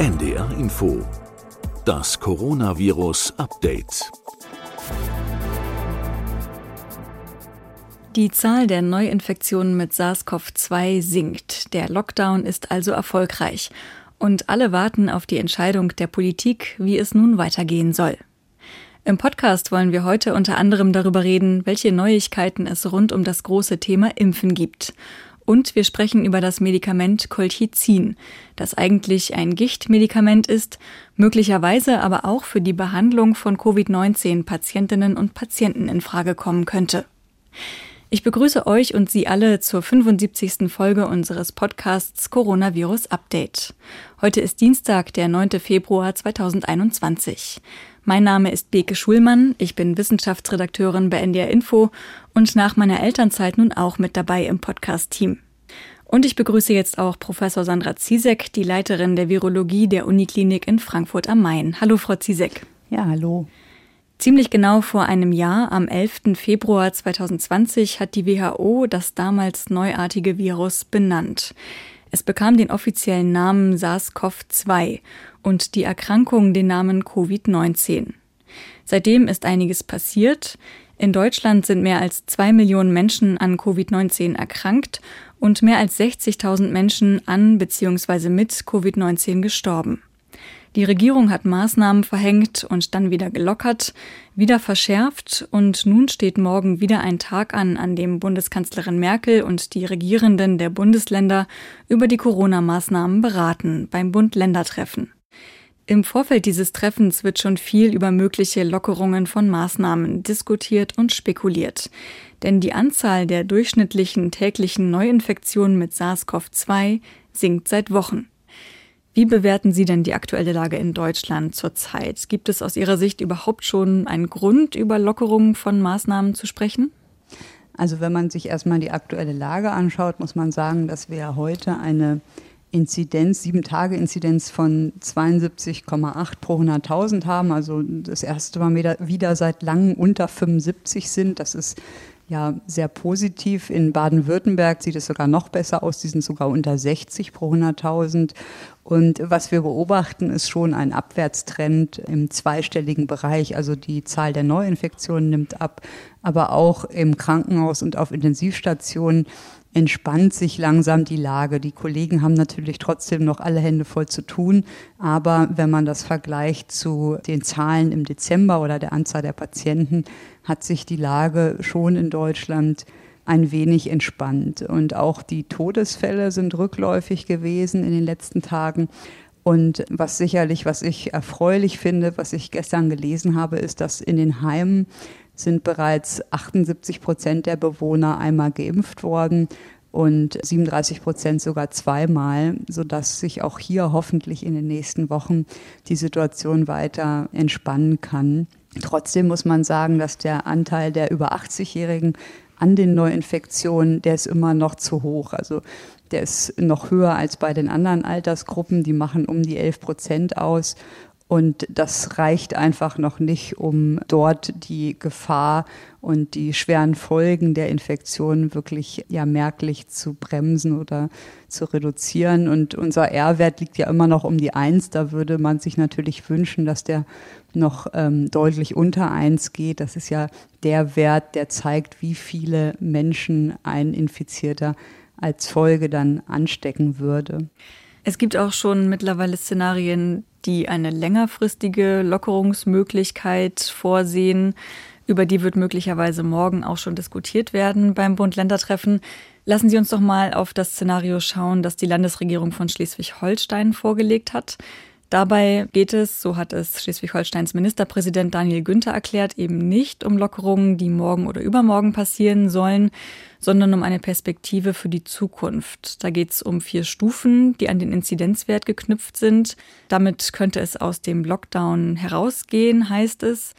NDR Info. Das Coronavirus Update. Die Zahl der Neuinfektionen mit SARS-CoV-2 sinkt. Der Lockdown ist also erfolgreich. Und alle warten auf die Entscheidung der Politik, wie es nun weitergehen soll. Im Podcast wollen wir heute unter anderem darüber reden, welche Neuigkeiten es rund um das große Thema Impfen gibt. Und wir sprechen über das Medikament Colchicin, das eigentlich ein Gichtmedikament ist, möglicherweise aber auch für die Behandlung von Covid-19 Patientinnen und Patienten in Frage kommen könnte. Ich begrüße euch und Sie alle zur 75. Folge unseres Podcasts Coronavirus Update. Heute ist Dienstag, der 9. Februar 2021. Mein Name ist Beke Schulmann, ich bin Wissenschaftsredakteurin bei NDR Info und nach meiner Elternzeit nun auch mit dabei im Podcast-Team. Und ich begrüße jetzt auch Professor Sandra Ziesek, die Leiterin der Virologie der Uniklinik in Frankfurt am Main. Hallo, Frau Ziesek. Ja, hallo. Ziemlich genau vor einem Jahr, am 11. Februar 2020, hat die WHO das damals neuartige Virus benannt. Es bekam den offiziellen Namen SARS-CoV-2 und die Erkrankung den Namen Covid-19. Seitdem ist einiges passiert. In Deutschland sind mehr als zwei Millionen Menschen an Covid-19 erkrankt und mehr als 60.000 Menschen an bzw. mit Covid-19 gestorben. Die Regierung hat Maßnahmen verhängt und dann wieder gelockert, wieder verschärft und nun steht morgen wieder ein Tag an, an dem Bundeskanzlerin Merkel und die Regierenden der Bundesländer über die Corona-Maßnahmen beraten beim Bund-Länder-Treffen. Im Vorfeld dieses Treffens wird schon viel über mögliche Lockerungen von Maßnahmen diskutiert und spekuliert. Denn die Anzahl der durchschnittlichen täglichen Neuinfektionen mit SARS-CoV-2 sinkt seit Wochen. Wie bewerten Sie denn die aktuelle Lage in Deutschland zurzeit? Gibt es aus Ihrer Sicht überhaupt schon einen Grund, über Lockerungen von Maßnahmen zu sprechen? Also wenn man sich erstmal die aktuelle Lage anschaut, muss man sagen, dass wir heute eine Inzidenz, sieben Tage Inzidenz von 72,8 pro 100.000 haben. Also das erste Mal wieder, seit langem unter 75 sind. Das ist ja sehr positiv. In Baden-Württemberg sieht es sogar noch besser aus. Die sind sogar unter 60 pro 100.000. Und was wir beobachten, ist schon ein Abwärtstrend im zweistelligen Bereich. Also die Zahl der Neuinfektionen nimmt ab, aber auch im Krankenhaus und auf Intensivstationen entspannt sich langsam die Lage. Die Kollegen haben natürlich trotzdem noch alle Hände voll zu tun, aber wenn man das vergleicht zu den Zahlen im Dezember oder der Anzahl der Patienten, hat sich die Lage schon in Deutschland ein wenig entspannt. Und auch die Todesfälle sind rückläufig gewesen in den letzten Tagen. Und was sicherlich, was ich erfreulich finde, was ich gestern gelesen habe, ist, dass in den Heimen sind bereits 78 Prozent der Bewohner einmal geimpft worden und 37 Prozent sogar zweimal, sodass sich auch hier hoffentlich in den nächsten Wochen die Situation weiter entspannen kann. Trotzdem muss man sagen, dass der Anteil der über 80-Jährigen an den Neuinfektionen, der ist immer noch zu hoch. Also der ist noch höher als bei den anderen Altersgruppen. Die machen um die 11 Prozent aus. Und das reicht einfach noch nicht, um dort die Gefahr und die schweren Folgen der Infektion wirklich ja merklich zu bremsen oder zu reduzieren. Und unser R-Wert liegt ja immer noch um die Eins. Da würde man sich natürlich wünschen, dass der noch ähm, deutlich unter eins geht. Das ist ja der Wert, der zeigt, wie viele Menschen ein Infizierter als Folge dann anstecken würde. Es gibt auch schon mittlerweile Szenarien, die eine längerfristige Lockerungsmöglichkeit vorsehen. Über die wird möglicherweise morgen auch schon diskutiert werden beim Bund-Länder-Treffen. Lassen Sie uns doch mal auf das Szenario schauen, das die Landesregierung von Schleswig-Holstein vorgelegt hat. Dabei geht es, so hat es Schleswig-Holsteins Ministerpräsident Daniel Günther erklärt, eben nicht um Lockerungen, die morgen oder übermorgen passieren sollen, sondern um eine Perspektive für die Zukunft. Da geht es um vier Stufen, die an den Inzidenzwert geknüpft sind. Damit könnte es aus dem Lockdown herausgehen, heißt es.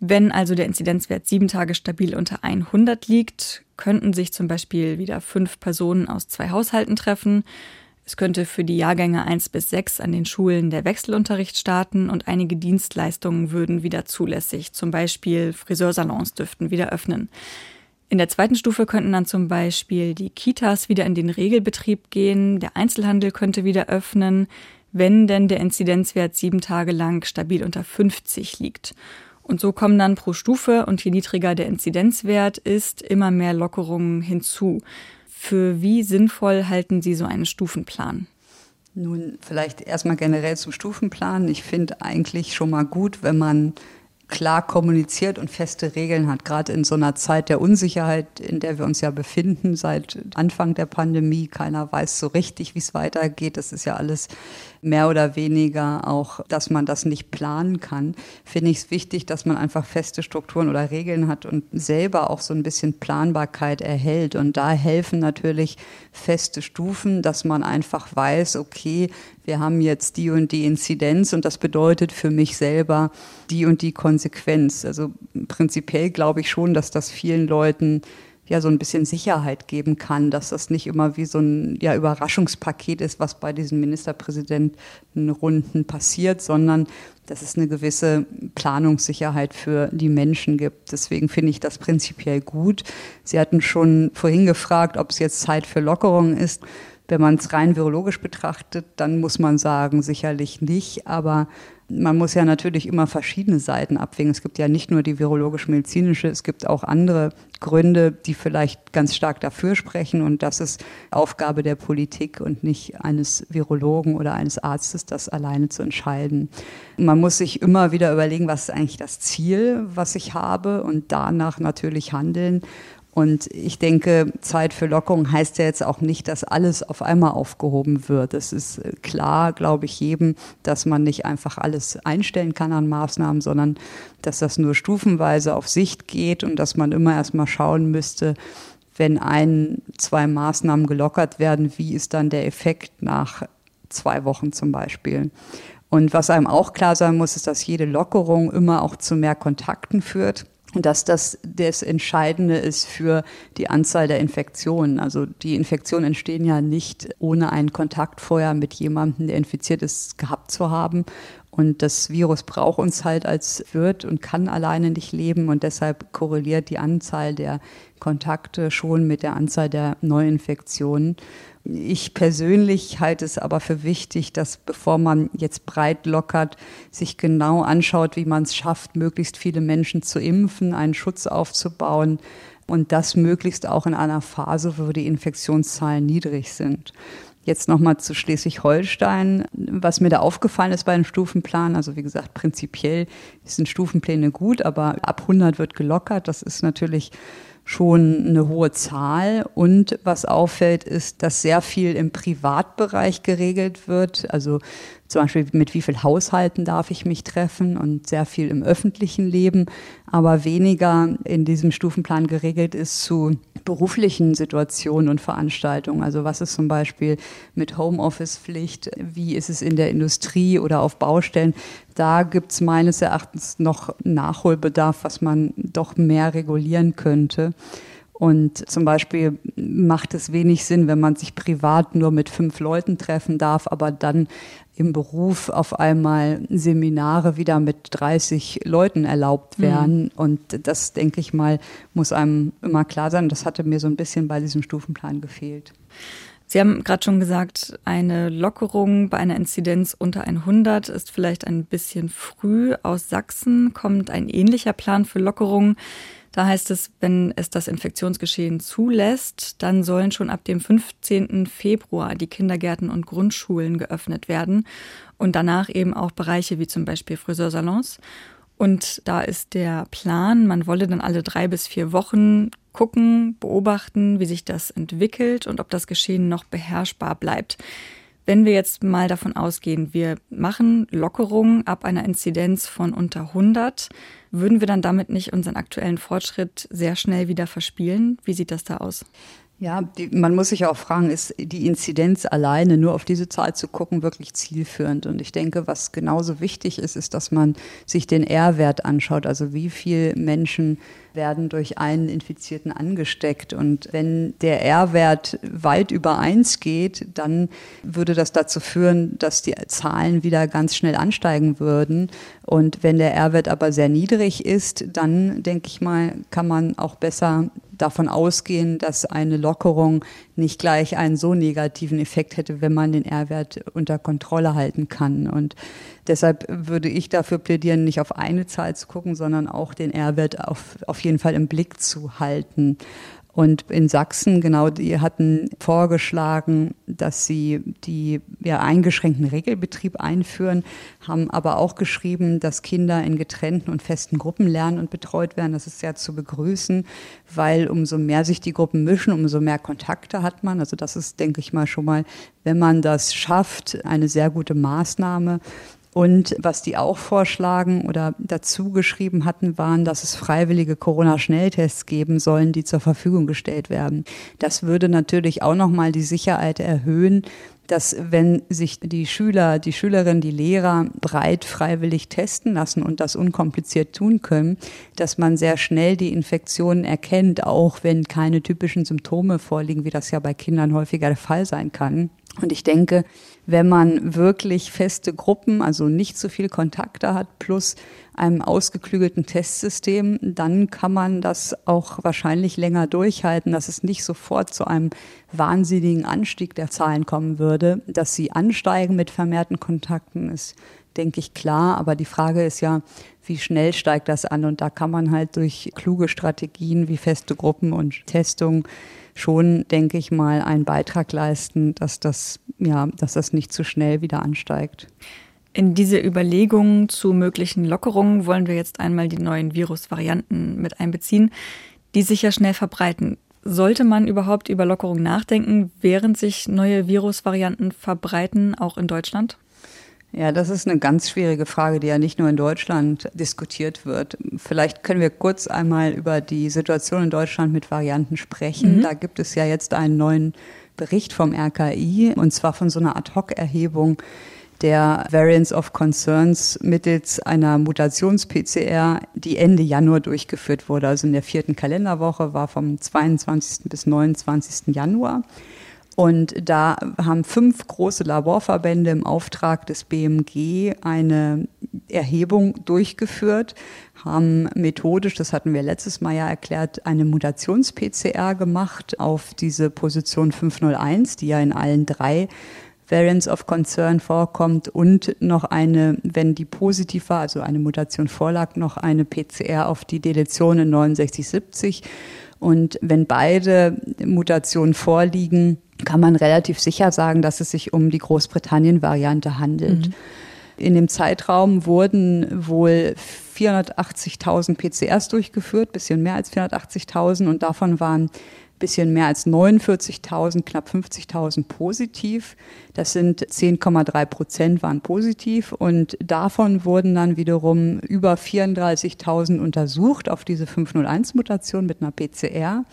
Wenn also der Inzidenzwert sieben Tage stabil unter 100 liegt, könnten sich zum Beispiel wieder fünf Personen aus zwei Haushalten treffen. Es könnte für die Jahrgänge 1 bis 6 an den Schulen der Wechselunterricht starten und einige Dienstleistungen würden wieder zulässig. Zum Beispiel Friseursalons dürften wieder öffnen. In der zweiten Stufe könnten dann zum Beispiel die Kitas wieder in den Regelbetrieb gehen, der Einzelhandel könnte wieder öffnen, wenn denn der Inzidenzwert sieben Tage lang stabil unter 50 liegt. Und so kommen dann pro Stufe und je niedriger der Inzidenzwert ist, immer mehr Lockerungen hinzu. Für wie sinnvoll halten Sie so einen Stufenplan? Nun, vielleicht erstmal generell zum Stufenplan. Ich finde eigentlich schon mal gut, wenn man klar kommuniziert und feste Regeln hat, gerade in so einer Zeit der Unsicherheit, in der wir uns ja befinden seit Anfang der Pandemie. Keiner weiß so richtig, wie es weitergeht. Das ist ja alles mehr oder weniger auch, dass man das nicht planen kann. Finde ich es wichtig, dass man einfach feste Strukturen oder Regeln hat und selber auch so ein bisschen Planbarkeit erhält. Und da helfen natürlich feste Stufen, dass man einfach weiß, okay, wir haben jetzt die und die Inzidenz und das bedeutet für mich selber die und die Konsequenz. Also prinzipiell glaube ich schon, dass das vielen Leuten ja so ein bisschen Sicherheit geben kann, dass das nicht immer wie so ein ja, Überraschungspaket ist, was bei diesen Ministerpräsidentenrunden passiert, sondern dass es eine gewisse Planungssicherheit für die Menschen gibt. Deswegen finde ich das prinzipiell gut. Sie hatten schon vorhin gefragt, ob es jetzt Zeit für Lockerung ist. Wenn man es rein virologisch betrachtet, dann muss man sagen, sicherlich nicht. Aber man muss ja natürlich immer verschiedene Seiten abwägen. Es gibt ja nicht nur die virologisch-medizinische, es gibt auch andere Gründe, die vielleicht ganz stark dafür sprechen. Und das ist Aufgabe der Politik und nicht eines Virologen oder eines Arztes, das alleine zu entscheiden. Man muss sich immer wieder überlegen, was ist eigentlich das Ziel, was ich habe und danach natürlich handeln. Und ich denke, Zeit für Lockerung heißt ja jetzt auch nicht, dass alles auf einmal aufgehoben wird. Es ist äh, klar, glaube ich, jedem, dass man nicht einfach alles einstellen kann an Maßnahmen, sondern dass das nur stufenweise auf Sicht geht und dass man immer erstmal schauen müsste, wenn ein, zwei Maßnahmen gelockert werden, wie ist dann der Effekt nach zwei Wochen zum Beispiel. Und was einem auch klar sein muss, ist, dass jede Lockerung immer auch zu mehr Kontakten führt dass das das Entscheidende ist für die Anzahl der Infektionen. Also die Infektionen entstehen ja nicht ohne einen Kontakt vorher mit jemandem, der infiziert ist, gehabt zu haben. Und das Virus braucht uns halt als Wirt und kann alleine nicht leben. Und deshalb korreliert die Anzahl der Kontakte schon mit der Anzahl der Neuinfektionen. Ich persönlich halte es aber für wichtig, dass bevor man jetzt breit lockert, sich genau anschaut, wie man es schafft, möglichst viele Menschen zu impfen, einen Schutz aufzubauen und das möglichst auch in einer Phase, wo die Infektionszahlen niedrig sind. Jetzt nochmal zu Schleswig-Holstein. Was mir da aufgefallen ist bei einem Stufenplan, also wie gesagt, prinzipiell sind Stufenpläne gut, aber ab 100 wird gelockert. Das ist natürlich schon eine hohe Zahl. Und was auffällt, ist, dass sehr viel im Privatbereich geregelt wird. Also zum Beispiel mit wie viel Haushalten darf ich mich treffen und sehr viel im öffentlichen Leben, aber weniger in diesem Stufenplan geregelt ist zu beruflichen Situationen und Veranstaltungen. Also was ist zum Beispiel mit Homeoffice-Pflicht, wie ist es in der Industrie oder auf Baustellen? Da gibt es meines Erachtens noch Nachholbedarf, was man doch mehr regulieren könnte. Und zum Beispiel macht es wenig Sinn, wenn man sich privat nur mit fünf Leuten treffen darf, aber dann im Beruf auf einmal Seminare wieder mit 30 Leuten erlaubt mhm. werden. Mhm. Und das, denke ich mal, muss einem immer klar sein. Das hatte mir so ein bisschen bei diesem Stufenplan gefehlt. Sie haben gerade schon gesagt, eine Lockerung bei einer Inzidenz unter 100 ist vielleicht ein bisschen früh. Aus Sachsen kommt ein ähnlicher Plan für Lockerungen. Da heißt es, wenn es das Infektionsgeschehen zulässt, dann sollen schon ab dem 15. Februar die Kindergärten und Grundschulen geöffnet werden und danach eben auch Bereiche wie zum Beispiel Friseursalons. Und da ist der Plan, man wolle dann alle drei bis vier Wochen gucken, beobachten, wie sich das entwickelt und ob das Geschehen noch beherrschbar bleibt. Wenn wir jetzt mal davon ausgehen, wir machen Lockerungen ab einer Inzidenz von unter 100, würden wir dann damit nicht unseren aktuellen Fortschritt sehr schnell wieder verspielen? Wie sieht das da aus? Ja, die, man muss sich auch fragen, ist die Inzidenz alleine nur auf diese Zahl zu gucken wirklich zielführend? Und ich denke, was genauso wichtig ist, ist, dass man sich den R-Wert anschaut, also wie viele Menschen werden durch einen Infizierten angesteckt. Und wenn der R-Wert weit über eins geht, dann würde das dazu führen, dass die Zahlen wieder ganz schnell ansteigen würden. Und wenn der R-Wert aber sehr niedrig ist, dann denke ich mal, kann man auch besser davon ausgehen, dass eine Lockerung nicht gleich einen so negativen Effekt hätte, wenn man den R-Wert unter Kontrolle halten kann. Und deshalb würde ich dafür plädieren, nicht auf eine Zahl zu gucken, sondern auch den R-Wert auf, auf jeden Fall im Blick zu halten. Und in Sachsen, genau, die hatten vorgeschlagen, dass sie die ja, eingeschränkten Regelbetrieb einführen, haben aber auch geschrieben, dass Kinder in getrennten und festen Gruppen lernen und betreut werden. Das ist sehr zu begrüßen, weil umso mehr sich die Gruppen mischen, umso mehr Kontakte hat man. Also das ist, denke ich mal, schon mal, wenn man das schafft, eine sehr gute Maßnahme. Und was die auch vorschlagen oder dazu geschrieben hatten, waren, dass es freiwillige Corona-Schnelltests geben sollen, die zur Verfügung gestellt werden. Das würde natürlich auch nochmal die Sicherheit erhöhen, dass wenn sich die Schüler, die Schülerinnen, die Lehrer breit freiwillig testen lassen und das unkompliziert tun können, dass man sehr schnell die Infektionen erkennt, auch wenn keine typischen Symptome vorliegen, wie das ja bei Kindern häufiger der Fall sein kann. Und ich denke, wenn man wirklich feste Gruppen, also nicht so viel Kontakte hat, plus einem ausgeklügelten Testsystem, dann kann man das auch wahrscheinlich länger durchhalten, dass es nicht sofort zu einem wahnsinnigen Anstieg der Zahlen kommen würde. Dass sie ansteigen mit vermehrten Kontakten ist, denke ich, klar. Aber die Frage ist ja, wie schnell steigt das an? Und da kann man halt durch kluge Strategien wie feste Gruppen und Testung schon, denke ich mal, einen Beitrag leisten, dass das, ja, dass das nicht zu schnell wieder ansteigt. In diese Überlegungen zu möglichen Lockerungen wollen wir jetzt einmal die neuen Virusvarianten mit einbeziehen, die sich ja schnell verbreiten. Sollte man überhaupt über Lockerungen nachdenken, während sich neue Virusvarianten verbreiten, auch in Deutschland? Ja, das ist eine ganz schwierige Frage, die ja nicht nur in Deutschland diskutiert wird. Vielleicht können wir kurz einmal über die Situation in Deutschland mit Varianten sprechen. Mhm. Da gibt es ja jetzt einen neuen Bericht vom RKI und zwar von so einer Ad-Hoc-Erhebung der Variants of Concerns mittels einer Mutations-PCR, die Ende Januar durchgeführt wurde. Also in der vierten Kalenderwoche war vom 22. bis 29. Januar. Und da haben fünf große Laborverbände im Auftrag des BMG eine Erhebung durchgeführt, haben methodisch, das hatten wir letztes Mal ja erklärt, eine Mutations-PCR gemacht auf diese Position 501, die ja in allen drei Variants of Concern vorkommt und noch eine, wenn die positiv war, also eine Mutation vorlag, noch eine PCR auf die Deletion in 6970. Und wenn beide Mutationen vorliegen, kann man relativ sicher sagen, dass es sich um die Großbritannien-Variante handelt. Mhm. In dem Zeitraum wurden wohl 480.000 PCRs durchgeführt, bisschen mehr als 480.000 und davon waren bisschen mehr als 49.000, knapp 50.000 positiv. Das sind 10,3 Prozent waren positiv und davon wurden dann wiederum über 34.000 untersucht auf diese 501-Mutation mit einer PCR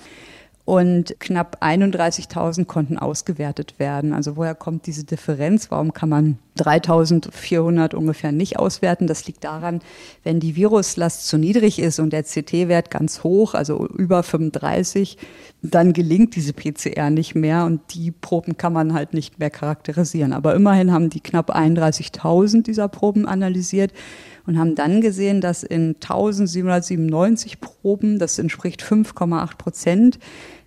und knapp 31.000 konnten ausgewertet werden. Also woher kommt diese Differenz? Warum kann man 3.400 ungefähr nicht auswerten? Das liegt daran, wenn die Viruslast zu niedrig ist und der CT-Wert ganz hoch, also über 35, dann gelingt diese PCR nicht mehr und die Proben kann man halt nicht mehr charakterisieren. Aber immerhin haben die knapp 31.000 dieser Proben analysiert und haben dann gesehen, dass in 1797 Proben, das entspricht 5,8 Prozent,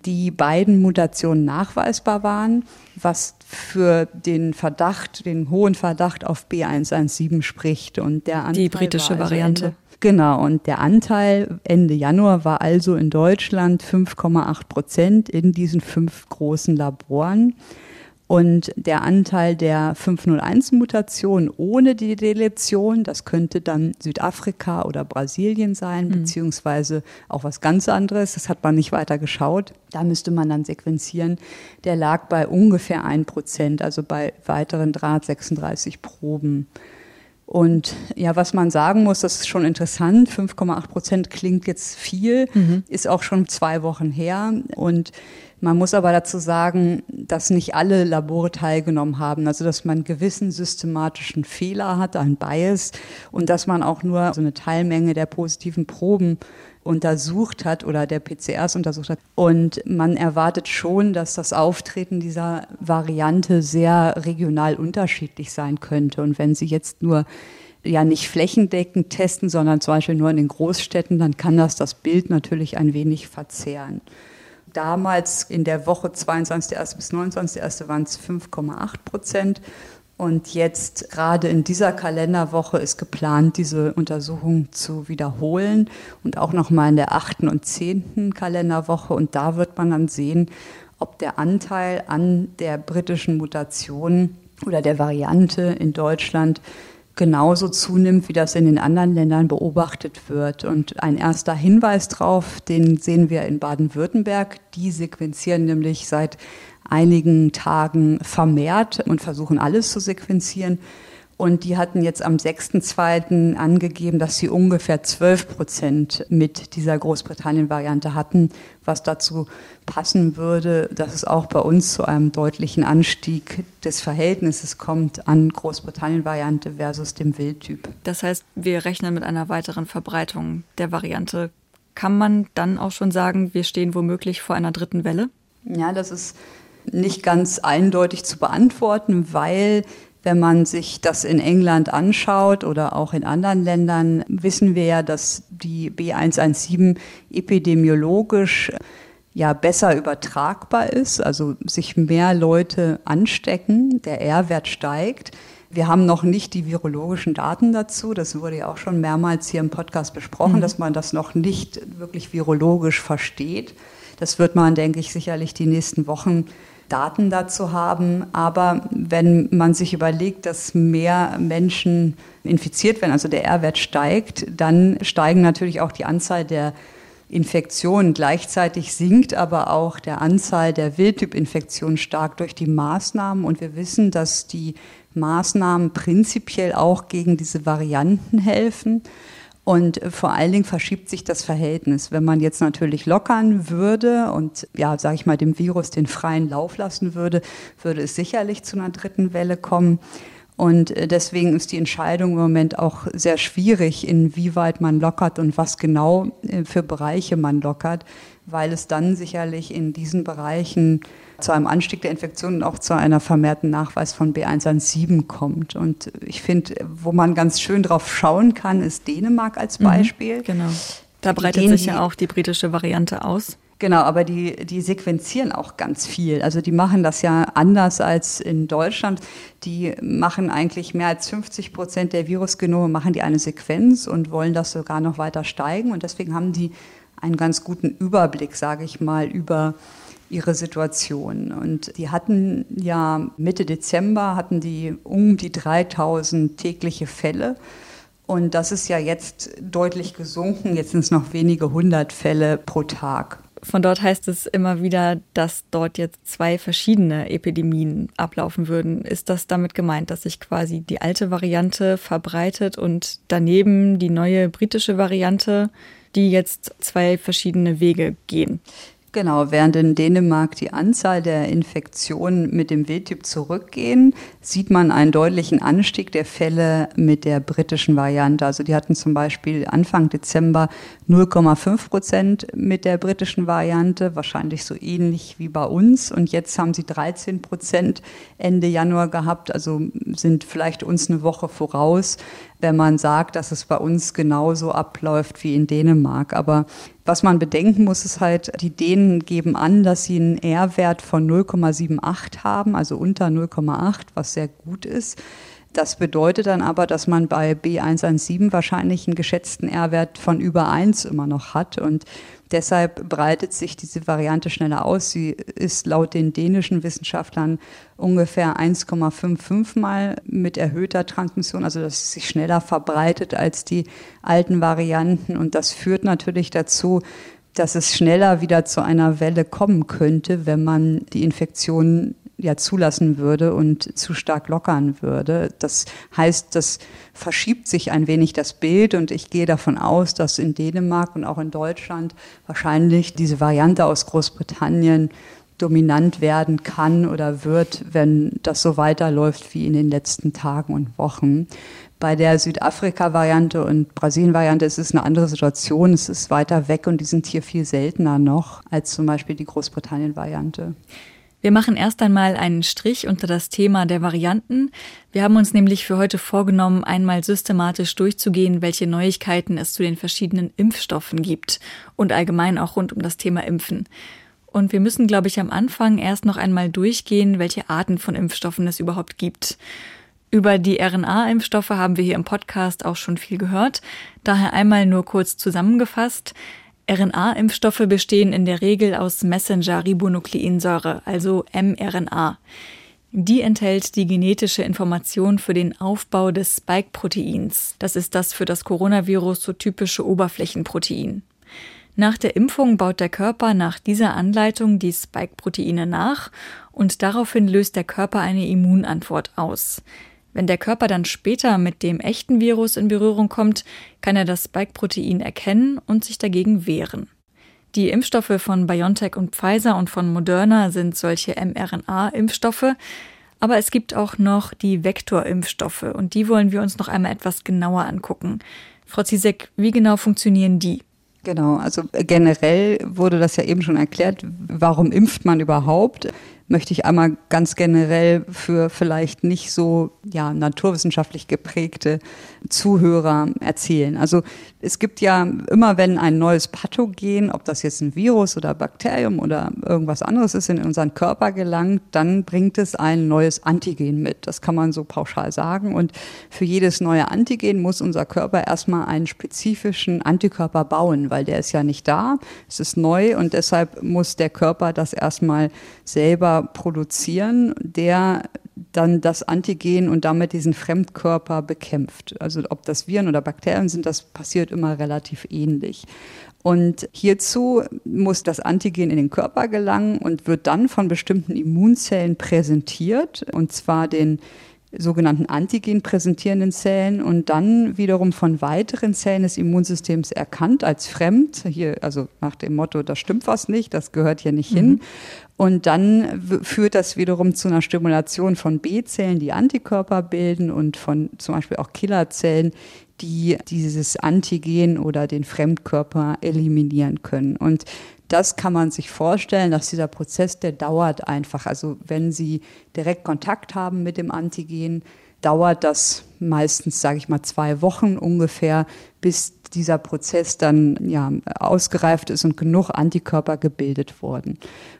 die beiden Mutationen nachweisbar waren, was für den Verdacht, den hohen Verdacht auf B117 spricht. Und der Anteil die britische also Variante. Ende, genau, und der Anteil Ende Januar war also in Deutschland 5,8 Prozent in diesen fünf großen Laboren. Und der Anteil der 501-Mutation ohne die Deletion, das könnte dann Südafrika oder Brasilien sein, mhm. beziehungsweise auch was ganz anderes, das hat man nicht weiter geschaut. Da müsste man dann sequenzieren. Der lag bei ungefähr 1 Prozent, also bei weiteren 336 Proben. Und ja, was man sagen muss, das ist schon interessant. 5,8 Prozent klingt jetzt viel, mhm. ist auch schon zwei Wochen her. Und man muss aber dazu sagen, dass nicht alle Labore teilgenommen haben, also dass man gewissen systematischen Fehler hat, ein Bias und dass man auch nur so eine Teilmenge der positiven Proben untersucht hat oder der PCRs untersucht hat. Und man erwartet schon, dass das Auftreten dieser Variante sehr regional unterschiedlich sein könnte. Und wenn sie jetzt nur ja nicht flächendeckend testen, sondern zum Beispiel nur in den Großstädten, dann kann das das Bild natürlich ein wenig verzerren. Damals in der Woche 22.1. bis 29.1. waren es 5,8 Prozent. Und jetzt gerade in dieser Kalenderwoche ist geplant, diese Untersuchung zu wiederholen und auch nochmal in der achten und zehnten Kalenderwoche. Und da wird man dann sehen, ob der Anteil an der britischen Mutation oder der Variante in Deutschland genauso zunimmt, wie das in den anderen Ländern beobachtet wird. Und ein erster Hinweis darauf, den sehen wir in Baden-Württemberg. Die sequenzieren nämlich seit einigen Tagen vermehrt und versuchen alles zu sequenzieren. Und die hatten jetzt am 6.2. angegeben, dass sie ungefähr 12 Prozent mit dieser Großbritannien-Variante hatten, was dazu passen würde, dass es auch bei uns zu einem deutlichen Anstieg des Verhältnisses kommt an Großbritannien-Variante versus dem Wildtyp. Das heißt, wir rechnen mit einer weiteren Verbreitung der Variante. Kann man dann auch schon sagen, wir stehen womöglich vor einer dritten Welle? Ja, das ist nicht ganz eindeutig zu beantworten, weil wenn man sich das in England anschaut oder auch in anderen Ländern, wissen wir ja, dass die B117 epidemiologisch ja besser übertragbar ist, also sich mehr Leute anstecken, der R-Wert steigt. Wir haben noch nicht die virologischen Daten dazu. Das wurde ja auch schon mehrmals hier im Podcast besprochen, mhm. dass man das noch nicht wirklich virologisch versteht. Das wird man, denke ich, sicherlich die nächsten Wochen Daten dazu haben. Aber wenn man sich überlegt, dass mehr Menschen infiziert werden, also der R-Wert steigt, dann steigen natürlich auch die Anzahl der Infektionen. Gleichzeitig sinkt aber auch der Anzahl der Wildtyp-Infektionen stark durch die Maßnahmen. Und wir wissen, dass die Maßnahmen prinzipiell auch gegen diese Varianten helfen. Und vor allen Dingen verschiebt sich das Verhältnis. Wenn man jetzt natürlich lockern würde und, ja, sage ich mal, dem Virus den freien Lauf lassen würde, würde es sicherlich zu einer dritten Welle kommen. Und äh, deswegen ist die Entscheidung im Moment auch sehr schwierig, inwieweit man lockert und was genau äh, für Bereiche man lockert, weil es dann sicherlich in diesen Bereichen zu einem Anstieg der Infektionen und auch zu einer vermehrten Nachweis von B117 kommt. Und ich finde, wo man ganz schön drauf schauen kann, ist Dänemark als mhm, Beispiel. Mhm, genau. Da breitet Den, sich ja auch die britische Variante aus. Genau, aber die, die sequenzieren auch ganz viel. Also die machen das ja anders als in Deutschland. Die machen eigentlich mehr als 50 Prozent der Virusgenome, machen die eine Sequenz und wollen das sogar noch weiter steigen. Und deswegen haben die einen ganz guten Überblick, sage ich mal, über ihre Situation. Und die hatten ja Mitte Dezember hatten die um die 3000 tägliche Fälle. Und das ist ja jetzt deutlich gesunken. Jetzt sind es noch wenige hundert Fälle pro Tag. Von dort heißt es immer wieder, dass dort jetzt zwei verschiedene Epidemien ablaufen würden. Ist das damit gemeint, dass sich quasi die alte Variante verbreitet und daneben die neue britische Variante, die jetzt zwei verschiedene Wege gehen? Genau, während in Dänemark die Anzahl der Infektionen mit dem Wildtyp zurückgehen, sieht man einen deutlichen Anstieg der Fälle mit der britischen Variante. Also die hatten zum Beispiel Anfang Dezember 0,5 Prozent mit der britischen Variante, wahrscheinlich so ähnlich wie bei uns. Und jetzt haben sie 13 Prozent Ende Januar gehabt, also sind vielleicht uns eine Woche voraus wenn man sagt, dass es bei uns genauso abläuft wie in Dänemark. Aber was man bedenken muss, ist halt, die Dänen geben an, dass sie einen R-Wert von 0,78 haben, also unter 0,8, was sehr gut ist. Das bedeutet dann aber, dass man bei B117 wahrscheinlich einen geschätzten R-Wert von über 1 immer noch hat. Und deshalb breitet sich diese Variante schneller aus. Sie ist laut den dänischen Wissenschaftlern ungefähr 1,55 Mal mit erhöhter Transmission, also dass es sich schneller verbreitet als die alten Varianten. Und das führt natürlich dazu, dass es schneller wieder zu einer Welle kommen könnte, wenn man die Infektion ja zulassen würde und zu stark lockern würde. Das heißt, das verschiebt sich ein wenig das Bild und ich gehe davon aus, dass in Dänemark und auch in Deutschland wahrscheinlich diese Variante aus Großbritannien dominant werden kann oder wird, wenn das so weiterläuft wie in den letzten Tagen und Wochen. Bei der Südafrika-Variante und Brasilien-Variante ist es eine andere Situation. Es ist weiter weg und die sind hier viel seltener noch als zum Beispiel die Großbritannien-Variante. Wir machen erst einmal einen Strich unter das Thema der Varianten. Wir haben uns nämlich für heute vorgenommen, einmal systematisch durchzugehen, welche Neuigkeiten es zu den verschiedenen Impfstoffen gibt und allgemein auch rund um das Thema Impfen. Und wir müssen, glaube ich, am Anfang erst noch einmal durchgehen, welche Arten von Impfstoffen es überhaupt gibt. Über die RNA-Impfstoffe haben wir hier im Podcast auch schon viel gehört. Daher einmal nur kurz zusammengefasst. RNA-Impfstoffe bestehen in der Regel aus Messenger-Ribonukleinsäure, also mRNA. Die enthält die genetische Information für den Aufbau des Spike-Proteins. Das ist das für das Coronavirus so typische Oberflächenprotein. Nach der Impfung baut der Körper nach dieser Anleitung die Spike-Proteine nach und daraufhin löst der Körper eine Immunantwort aus. Wenn der Körper dann später mit dem echten Virus in Berührung kommt, kann er das Spike-Protein erkennen und sich dagegen wehren. Die Impfstoffe von BioNTech und Pfizer und von Moderna sind solche mRNA-Impfstoffe, aber es gibt auch noch die Vektorimpfstoffe und die wollen wir uns noch einmal etwas genauer angucken. Frau Zizek, wie genau funktionieren die? Genau, also generell wurde das ja eben schon erklärt, warum impft man überhaupt? Möchte ich einmal ganz generell für vielleicht nicht so ja, naturwissenschaftlich geprägte Zuhörer erzählen. Also es gibt ja immer, wenn ein neues Pathogen, ob das jetzt ein Virus oder Bakterium oder irgendwas anderes ist, in unseren Körper gelangt, dann bringt es ein neues Antigen mit. Das kann man so pauschal sagen. Und für jedes neue Antigen muss unser Körper erstmal einen spezifischen Antikörper bauen, weil der ist ja nicht da, es ist neu und deshalb muss der Körper das erstmal selber produzieren, der dann das Antigen und damit diesen Fremdkörper bekämpft. Also ob das Viren oder Bakterien sind, das passiert immer relativ ähnlich. Und hierzu muss das Antigen in den Körper gelangen und wird dann von bestimmten Immunzellen präsentiert, und zwar den sogenannten Antigen präsentierenden Zellen und dann wiederum von weiteren Zellen des Immunsystems erkannt als fremd. Hier, also nach dem Motto, da stimmt was nicht, das gehört hier nicht mhm. hin. Und dann führt das wiederum zu einer Stimulation von B-Zellen, die Antikörper bilden und von zum Beispiel auch Killerzellen, die dieses Antigen oder den Fremdkörper eliminieren können. Und das kann man sich vorstellen, dass dieser Prozess, der dauert einfach. Also wenn Sie direkt Kontakt haben mit dem Antigen, dauert das meistens, sage ich mal, zwei Wochen ungefähr, bis dieser Prozess dann ja, ausgereift ist und genug Antikörper gebildet wurden.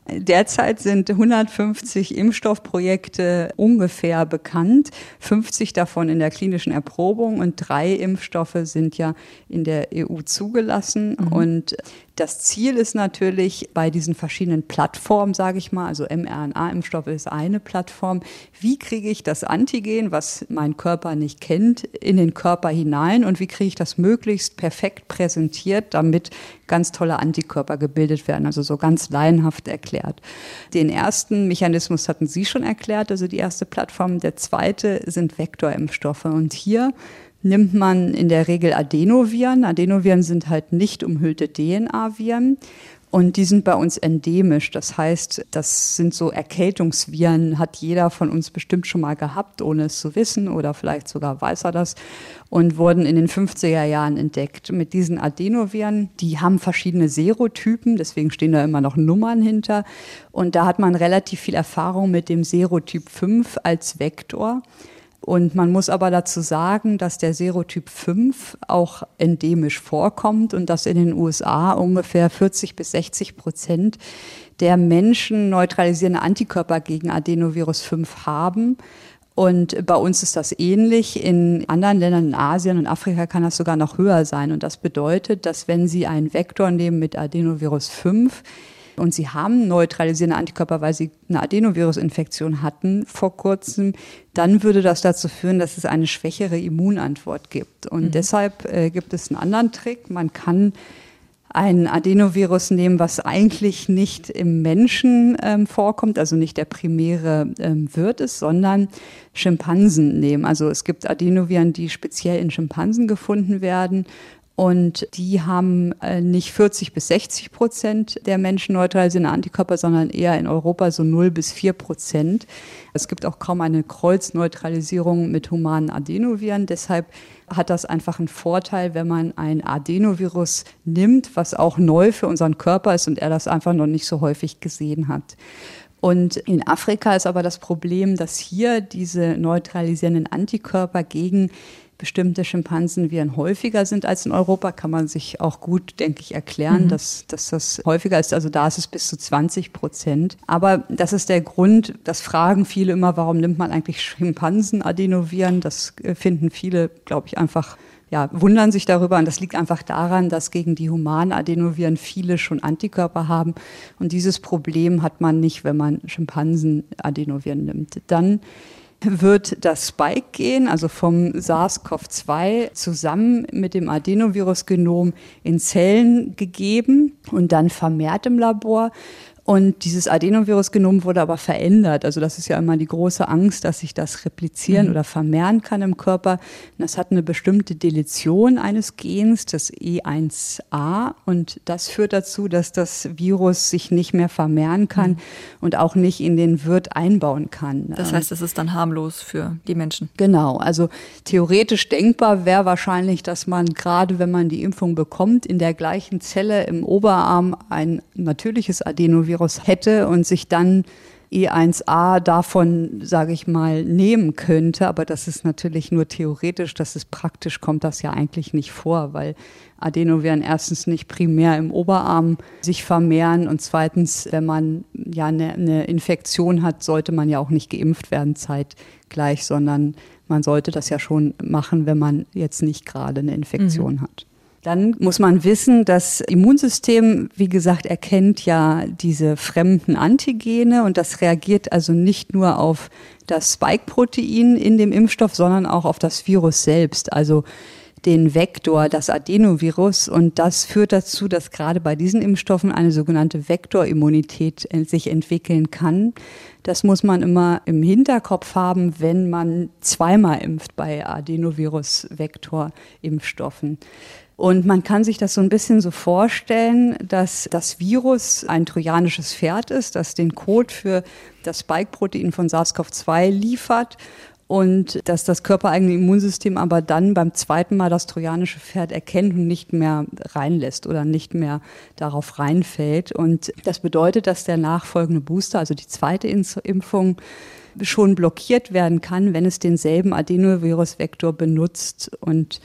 Derzeit sind 150 Impfstoffprojekte ungefähr bekannt, 50 davon in der klinischen Erprobung und drei Impfstoffe sind ja in der EU zugelassen. Mhm. Und das Ziel ist natürlich bei diesen verschiedenen Plattformen, sage ich mal, also mRNA-Impfstoff ist eine Plattform, wie kriege ich das Antigen, was mein Körper nicht kennt, in den Körper hinein und wie kriege ich das möglichst perfekt präsentiert, damit ganz tolle Antikörper gebildet werden, also so ganz laienhaft erklärt. Den ersten Mechanismus hatten Sie schon erklärt, also die erste Plattform. Der zweite sind Vektorimpfstoffe und hier nimmt man in der Regel Adenoviren. Adenoviren sind halt nicht umhüllte DNA-Viren. Und die sind bei uns endemisch. Das heißt, das sind so Erkältungsviren, hat jeder von uns bestimmt schon mal gehabt, ohne es zu wissen oder vielleicht sogar weiß er das und wurden in den 50er Jahren entdeckt. Mit diesen Adenoviren, die haben verschiedene Serotypen, deswegen stehen da immer noch Nummern hinter. Und da hat man relativ viel Erfahrung mit dem Serotyp 5 als Vektor. Und man muss aber dazu sagen, dass der Serotyp 5 auch endemisch vorkommt und dass in den USA ungefähr 40 bis 60 Prozent der Menschen neutralisierende Antikörper gegen Adenovirus 5 haben. Und bei uns ist das ähnlich. In anderen Ländern in Asien und Afrika kann das sogar noch höher sein. Und das bedeutet, dass wenn Sie einen Vektor nehmen mit Adenovirus 5, und sie haben neutralisierende Antikörper, weil sie eine Adenovirusinfektion hatten vor kurzem, dann würde das dazu führen, dass es eine schwächere Immunantwort gibt. Und mhm. deshalb äh, gibt es einen anderen Trick. Man kann ein Adenovirus nehmen, was eigentlich nicht im Menschen ähm, vorkommt, also nicht der primäre ähm, Wirt ist, sondern Schimpansen nehmen. Also es gibt Adenoviren, die speziell in Schimpansen gefunden werden und die haben äh, nicht 40 bis 60 Prozent der Menschen neutralisierende Antikörper, sondern eher in Europa so 0 bis 4 Prozent. Es gibt auch kaum eine Kreuzneutralisierung mit humanen Adenoviren. Deshalb hat das einfach einen Vorteil, wenn man ein Adenovirus nimmt, was auch neu für unseren Körper ist und er das einfach noch nicht so häufig gesehen hat. Und in Afrika ist aber das Problem, dass hier diese neutralisierenden Antikörper gegen bestimmte Schimpansenviren häufiger sind als in Europa, kann man sich auch gut, denke ich, erklären, mhm. dass, dass das häufiger ist. Also da ist es bis zu 20 Prozent. Aber das ist der Grund, das fragen viele immer, warum nimmt man eigentlich Schimpansen-Adenoviren? Das äh, finden viele, glaube ich, einfach ja, wundern sich darüber. Und das liegt einfach daran, dass gegen die humanen Adenoviren viele schon Antikörper haben. Und dieses Problem hat man nicht, wenn man Schimpansen-Adenoviren nimmt. Dann wird das Spike gehen, also vom SARS-CoV-2 zusammen mit dem Adenovirus-Genom in Zellen gegeben und dann vermehrt im Labor. Und dieses Adenovirus-Genom wurde aber verändert. Also das ist ja immer die große Angst, dass sich das replizieren mhm. oder vermehren kann im Körper. Und das hat eine bestimmte Deletion eines Gens, das E1a. Und das führt dazu, dass das Virus sich nicht mehr vermehren kann mhm. und auch nicht in den Wirt einbauen kann. Das heißt, es ist dann harmlos für die Menschen. Genau. Also theoretisch denkbar wäre wahrscheinlich, dass man gerade, wenn man die Impfung bekommt, in der gleichen Zelle im Oberarm ein natürliches Adenovirus Virus hätte und sich dann E1a davon, sage ich mal, nehmen könnte. Aber das ist natürlich nur theoretisch, das ist praktisch, kommt das ja eigentlich nicht vor, weil Adenoviren erstens nicht primär im Oberarm sich vermehren und zweitens, wenn man ja eine, eine Infektion hat, sollte man ja auch nicht geimpft werden zeitgleich, sondern man sollte das ja schon machen, wenn man jetzt nicht gerade eine Infektion mhm. hat. Dann muss man wissen, das Immunsystem, wie gesagt, erkennt ja diese fremden Antigene und das reagiert also nicht nur auf das Spike-Protein in dem Impfstoff, sondern auch auf das Virus selbst, also den Vektor, das Adenovirus. Und das führt dazu, dass gerade bei diesen Impfstoffen eine sogenannte Vektorimmunität sich entwickeln kann. Das muss man immer im Hinterkopf haben, wenn man zweimal impft bei Adenovirus-Vektor-Impfstoffen. Und man kann sich das so ein bisschen so vorstellen, dass das Virus ein trojanisches Pferd ist, das den Code für das Spike-Protein von SARS-CoV-2 liefert und dass das körpereigene Immunsystem aber dann beim zweiten Mal das trojanische Pferd erkennt und nicht mehr reinlässt oder nicht mehr darauf reinfällt. Und das bedeutet, dass der nachfolgende Booster, also die zweite Impfung, schon blockiert werden kann, wenn es denselben Adenovirus-Vektor benutzt und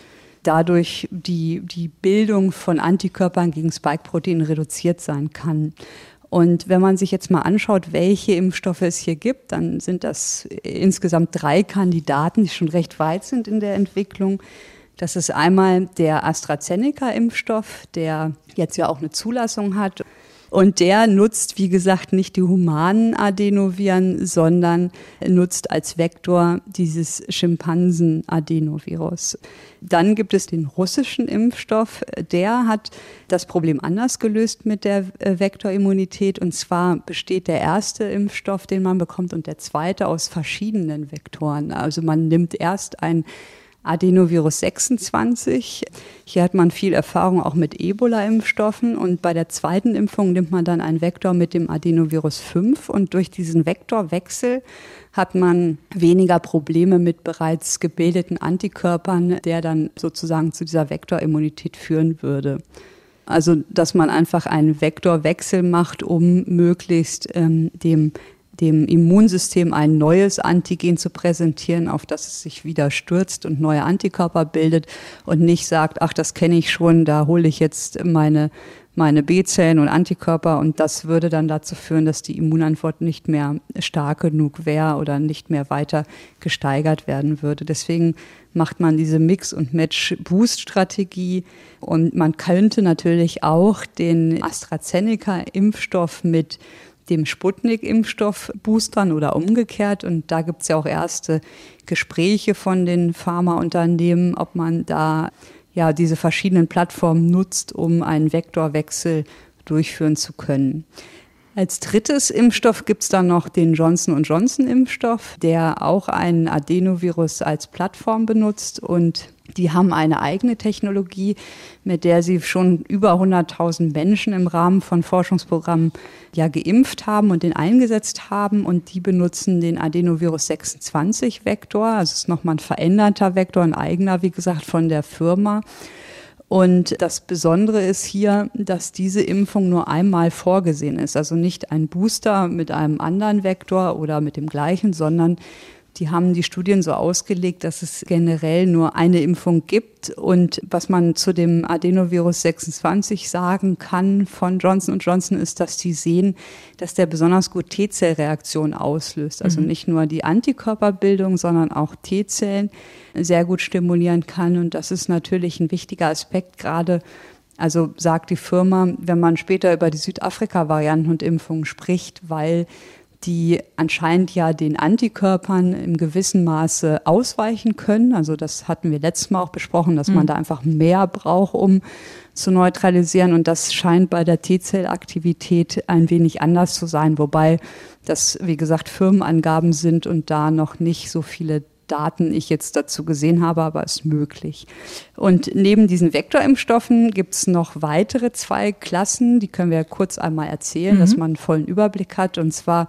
dadurch die, die Bildung von Antikörpern gegen Spike-Protein reduziert sein kann. Und wenn man sich jetzt mal anschaut, welche Impfstoffe es hier gibt, dann sind das insgesamt drei Kandidaten, die schon recht weit sind in der Entwicklung. Das ist einmal der AstraZeneca-Impfstoff, der jetzt ja auch eine Zulassung hat. Und der nutzt, wie gesagt, nicht die humanen Adenoviren, sondern nutzt als Vektor dieses Schimpansen-Adenovirus. Dann gibt es den russischen Impfstoff. Der hat das Problem anders gelöst mit der äh, Vektorimmunität. Und zwar besteht der erste Impfstoff, den man bekommt, und der zweite aus verschiedenen Vektoren. Also man nimmt erst ein Adenovirus 26. Hier hat man viel Erfahrung auch mit Ebola-Impfstoffen und bei der zweiten Impfung nimmt man dann einen Vektor mit dem Adenovirus 5 und durch diesen Vektorwechsel hat man weniger Probleme mit bereits gebildeten Antikörpern, der dann sozusagen zu dieser Vektorimmunität führen würde. Also, dass man einfach einen Vektorwechsel macht, um möglichst ähm, dem dem Immunsystem ein neues Antigen zu präsentieren, auf das es sich wieder stürzt und neue Antikörper bildet und nicht sagt, ach, das kenne ich schon, da hole ich jetzt meine, meine B-Zellen und Antikörper und das würde dann dazu führen, dass die Immunantwort nicht mehr stark genug wäre oder nicht mehr weiter gesteigert werden würde. Deswegen macht man diese Mix- und Match-Boost-Strategie und man könnte natürlich auch den AstraZeneca-Impfstoff mit dem Sputnik-Impfstoff boostern oder umgekehrt. Und da gibt es ja auch erste Gespräche von den Pharmaunternehmen, ob man da ja diese verschiedenen Plattformen nutzt, um einen Vektorwechsel durchführen zu können. Als drittes Impfstoff gibt es dann noch den Johnson Johnson Impfstoff, der auch ein Adenovirus als Plattform benutzt und die haben eine eigene Technologie, mit der sie schon über 100.000 Menschen im Rahmen von Forschungsprogrammen ja geimpft haben und den eingesetzt haben. Und die benutzen den Adenovirus 26 Vektor. Also es ist nochmal ein veränderter Vektor, ein eigener, wie gesagt, von der Firma. Und das Besondere ist hier, dass diese Impfung nur einmal vorgesehen ist. Also nicht ein Booster mit einem anderen Vektor oder mit dem gleichen, sondern die haben die Studien so ausgelegt, dass es generell nur eine Impfung gibt. Und was man zu dem Adenovirus 26 sagen kann von Johnson Johnson ist, dass die sehen, dass der besonders gut T-Zellreaktionen auslöst. Also mhm. nicht nur die Antikörperbildung, sondern auch T-Zellen sehr gut stimulieren kann. Und das ist natürlich ein wichtiger Aspekt, gerade also sagt die Firma, wenn man später über die Südafrika-Varianten und Impfungen spricht, weil die anscheinend ja den Antikörpern im gewissen Maße ausweichen können. Also das hatten wir letztes Mal auch besprochen, dass man mhm. da einfach mehr braucht, um zu neutralisieren. Und das scheint bei der T-Zellaktivität ein wenig anders zu sein, wobei das, wie gesagt, Firmenangaben sind und da noch nicht so viele Daten ich jetzt dazu gesehen habe, aber ist möglich. Und neben diesen Vektorimpfstoffen gibt es noch weitere zwei Klassen, die können wir kurz einmal erzählen, mhm. dass man einen vollen Überblick hat. Und zwar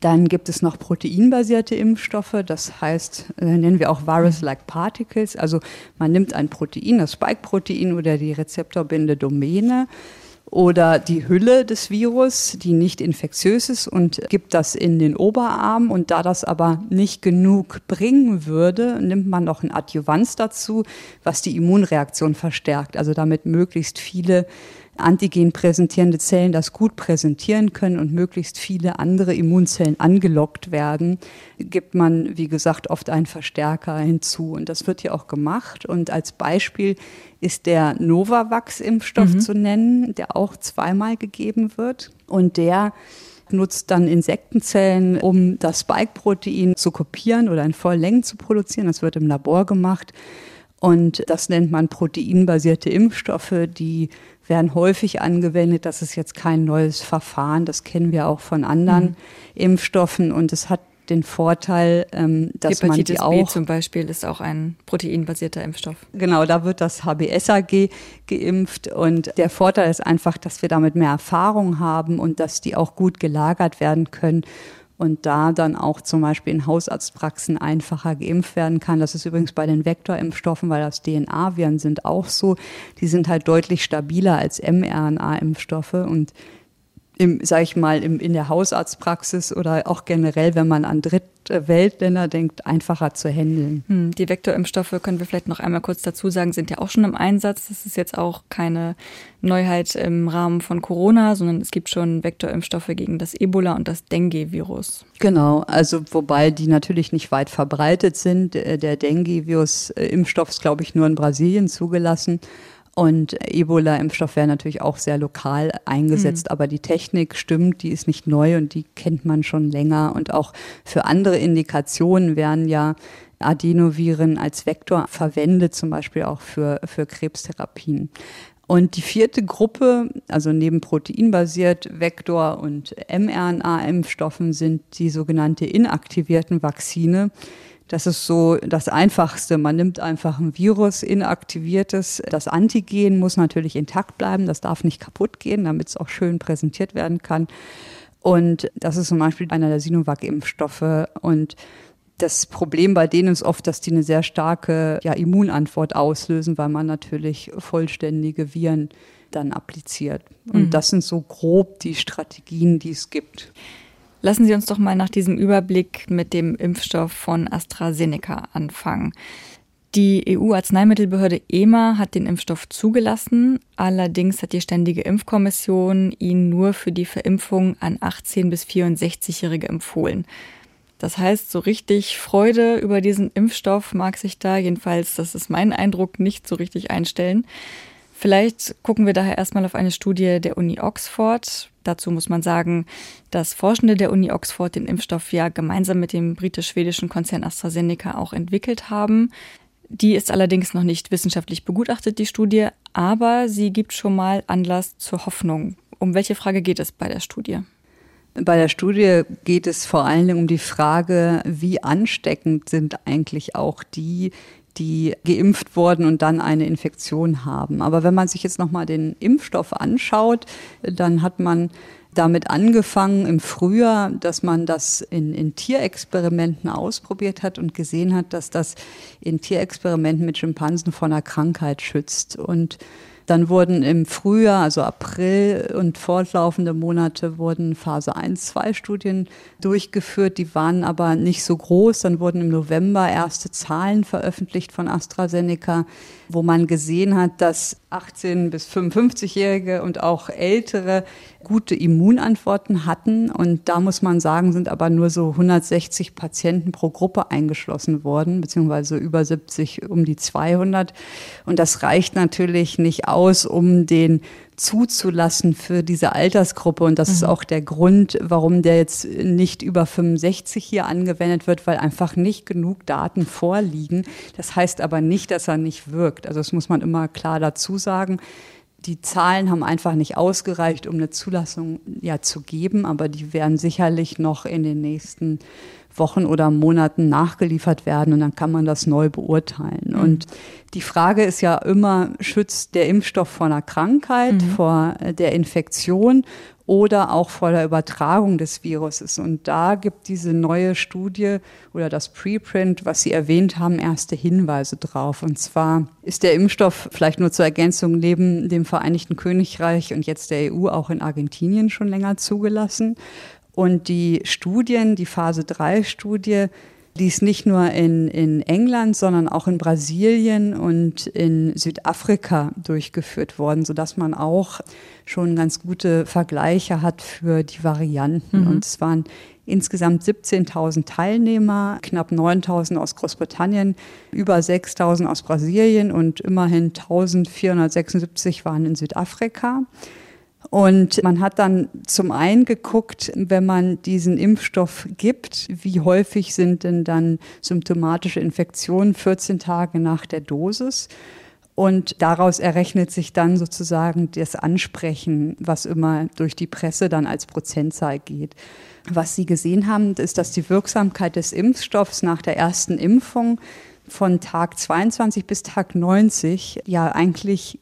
dann gibt es noch proteinbasierte Impfstoffe, das heißt, äh, nennen wir auch Virus-like Particles. Also man nimmt ein Protein, das Spike-Protein oder die rezeptorbinde Domäne oder die Hülle des Virus, die nicht infektiös ist und gibt das in den Oberarm. Und da das aber nicht genug bringen würde, nimmt man noch ein Adjuvanz dazu, was die Immunreaktion verstärkt. Also damit möglichst viele Antigen präsentierende Zellen das gut präsentieren können und möglichst viele andere Immunzellen angelockt werden, gibt man, wie gesagt, oft einen Verstärker hinzu. Und das wird hier auch gemacht. Und als Beispiel ist der Novavax-Impfstoff mhm. zu nennen, der auch zweimal gegeben wird. Und der nutzt dann Insektenzellen, um das Spike-Protein zu kopieren oder in Volllängen zu produzieren. Das wird im Labor gemacht. Und das nennt man proteinbasierte Impfstoffe, die werden häufig angewendet. Das ist jetzt kein neues Verfahren, das kennen wir auch von anderen mhm. Impfstoffen und es hat den Vorteil, ähm, dass Hepatitis man die auch B zum Beispiel ist auch ein proteinbasierter Impfstoff. Genau, da wird das HBsAg geimpft und der Vorteil ist einfach, dass wir damit mehr Erfahrung haben und dass die auch gut gelagert werden können und da dann auch zum Beispiel in Hausarztpraxen einfacher geimpft werden kann. Das ist übrigens bei den Vektorimpfstoffen, weil das DNA-Viren sind auch so. Die sind halt deutlich stabiler als mRNA-Impfstoffe und im, sag ich mal, im, in der Hausarztpraxis oder auch generell, wenn man an Drittweltländer denkt, einfacher zu handeln. Hm, die Vektorimpfstoffe können wir vielleicht noch einmal kurz dazu sagen, sind ja auch schon im Einsatz. Das ist jetzt auch keine Neuheit im Rahmen von Corona, sondern es gibt schon Vektorimpfstoffe gegen das Ebola und das Dengue-Virus. Genau, also wobei die natürlich nicht weit verbreitet sind. Der Dengue-Virus-Impfstoff ist, glaube ich, nur in Brasilien zugelassen. Und Ebola-Impfstoff wäre natürlich auch sehr lokal eingesetzt, mhm. aber die Technik stimmt, die ist nicht neu und die kennt man schon länger. Und auch für andere Indikationen werden ja Adenoviren als Vektor verwendet, zum Beispiel auch für, für Krebstherapien. Und die vierte Gruppe, also neben proteinbasiert Vektor und mRNA-Impfstoffen, sind die sogenannte inaktivierten Vakzine. Das ist so das Einfachste. Man nimmt einfach ein Virus, inaktiviertes. Das Antigen muss natürlich intakt bleiben. Das darf nicht kaputt gehen, damit es auch schön präsentiert werden kann. Und das ist zum Beispiel einer der Sinovac-Impfstoffe. Und das Problem bei denen ist oft, dass die eine sehr starke ja, Immunantwort auslösen, weil man natürlich vollständige Viren dann appliziert. Und mhm. das sind so grob die Strategien, die es gibt. Lassen Sie uns doch mal nach diesem Überblick mit dem Impfstoff von AstraZeneca anfangen. Die EU-Arzneimittelbehörde EMA hat den Impfstoff zugelassen. Allerdings hat die Ständige Impfkommission ihn nur für die Verimpfung an 18 bis 64-Jährige empfohlen. Das heißt, so richtig Freude über diesen Impfstoff mag sich da, jedenfalls, das ist mein Eindruck, nicht so richtig einstellen. Vielleicht gucken wir daher erstmal auf eine Studie der Uni Oxford. Dazu muss man sagen, dass Forschende der Uni Oxford den Impfstoff ja gemeinsam mit dem britisch-schwedischen Konzern AstraZeneca auch entwickelt haben. Die ist allerdings noch nicht wissenschaftlich begutachtet, die Studie, aber sie gibt schon mal Anlass zur Hoffnung. Um welche Frage geht es bei der Studie? Bei der Studie geht es vor allen Dingen um die Frage, wie ansteckend sind eigentlich auch die, die geimpft wurden und dann eine Infektion haben. Aber wenn man sich jetzt nochmal den Impfstoff anschaut, dann hat man damit angefangen im Frühjahr, dass man das in, in Tierexperimenten ausprobiert hat und gesehen hat, dass das in Tierexperimenten mit Schimpansen vor einer Krankheit schützt. Und dann wurden im Frühjahr, also April und fortlaufende Monate, wurden Phase 1, 2 Studien durchgeführt. Die waren aber nicht so groß. Dann wurden im November erste Zahlen veröffentlicht von AstraZeneca, wo man gesehen hat, dass 18 bis 55-Jährige und auch Ältere gute Immunantworten hatten. Und da muss man sagen, sind aber nur so 160 Patienten pro Gruppe eingeschlossen worden, beziehungsweise über 70 um die 200. Und das reicht natürlich nicht aus, um den zuzulassen für diese Altersgruppe. Und das mhm. ist auch der Grund, warum der jetzt nicht über 65 hier angewendet wird, weil einfach nicht genug Daten vorliegen. Das heißt aber nicht, dass er nicht wirkt. Also das muss man immer klar dazu sagen. Die Zahlen haben einfach nicht ausgereicht, um eine Zulassung ja zu geben, aber die werden sicherlich noch in den nächsten Wochen oder Monaten nachgeliefert werden und dann kann man das neu beurteilen. Mhm. Und die Frage ist ja immer, schützt der Impfstoff vor einer Krankheit, mhm. vor der Infektion oder auch vor der Übertragung des Viruses. Und da gibt diese neue Studie oder das Preprint, was Sie erwähnt haben, erste Hinweise drauf. Und zwar ist der Impfstoff vielleicht nur zur Ergänzung neben dem Vereinigten Königreich und jetzt der EU auch in Argentinien schon länger zugelassen. Und die Studien, die Phase 3 Studie, die ist nicht nur in, in England, sondern auch in Brasilien und in Südafrika durchgeführt worden, sodass man auch schon ganz gute Vergleiche hat für die Varianten. Mhm. Und es waren insgesamt 17.000 Teilnehmer, knapp 9.000 aus Großbritannien, über 6.000 aus Brasilien und immerhin 1.476 waren in Südafrika. Und man hat dann zum einen geguckt, wenn man diesen Impfstoff gibt, wie häufig sind denn dann symptomatische Infektionen 14 Tage nach der Dosis. Und daraus errechnet sich dann sozusagen das Ansprechen, was immer durch die Presse dann als Prozentzahl geht. Was Sie gesehen haben, ist, dass die Wirksamkeit des Impfstoffs nach der ersten Impfung von Tag 22 bis Tag 90 ja eigentlich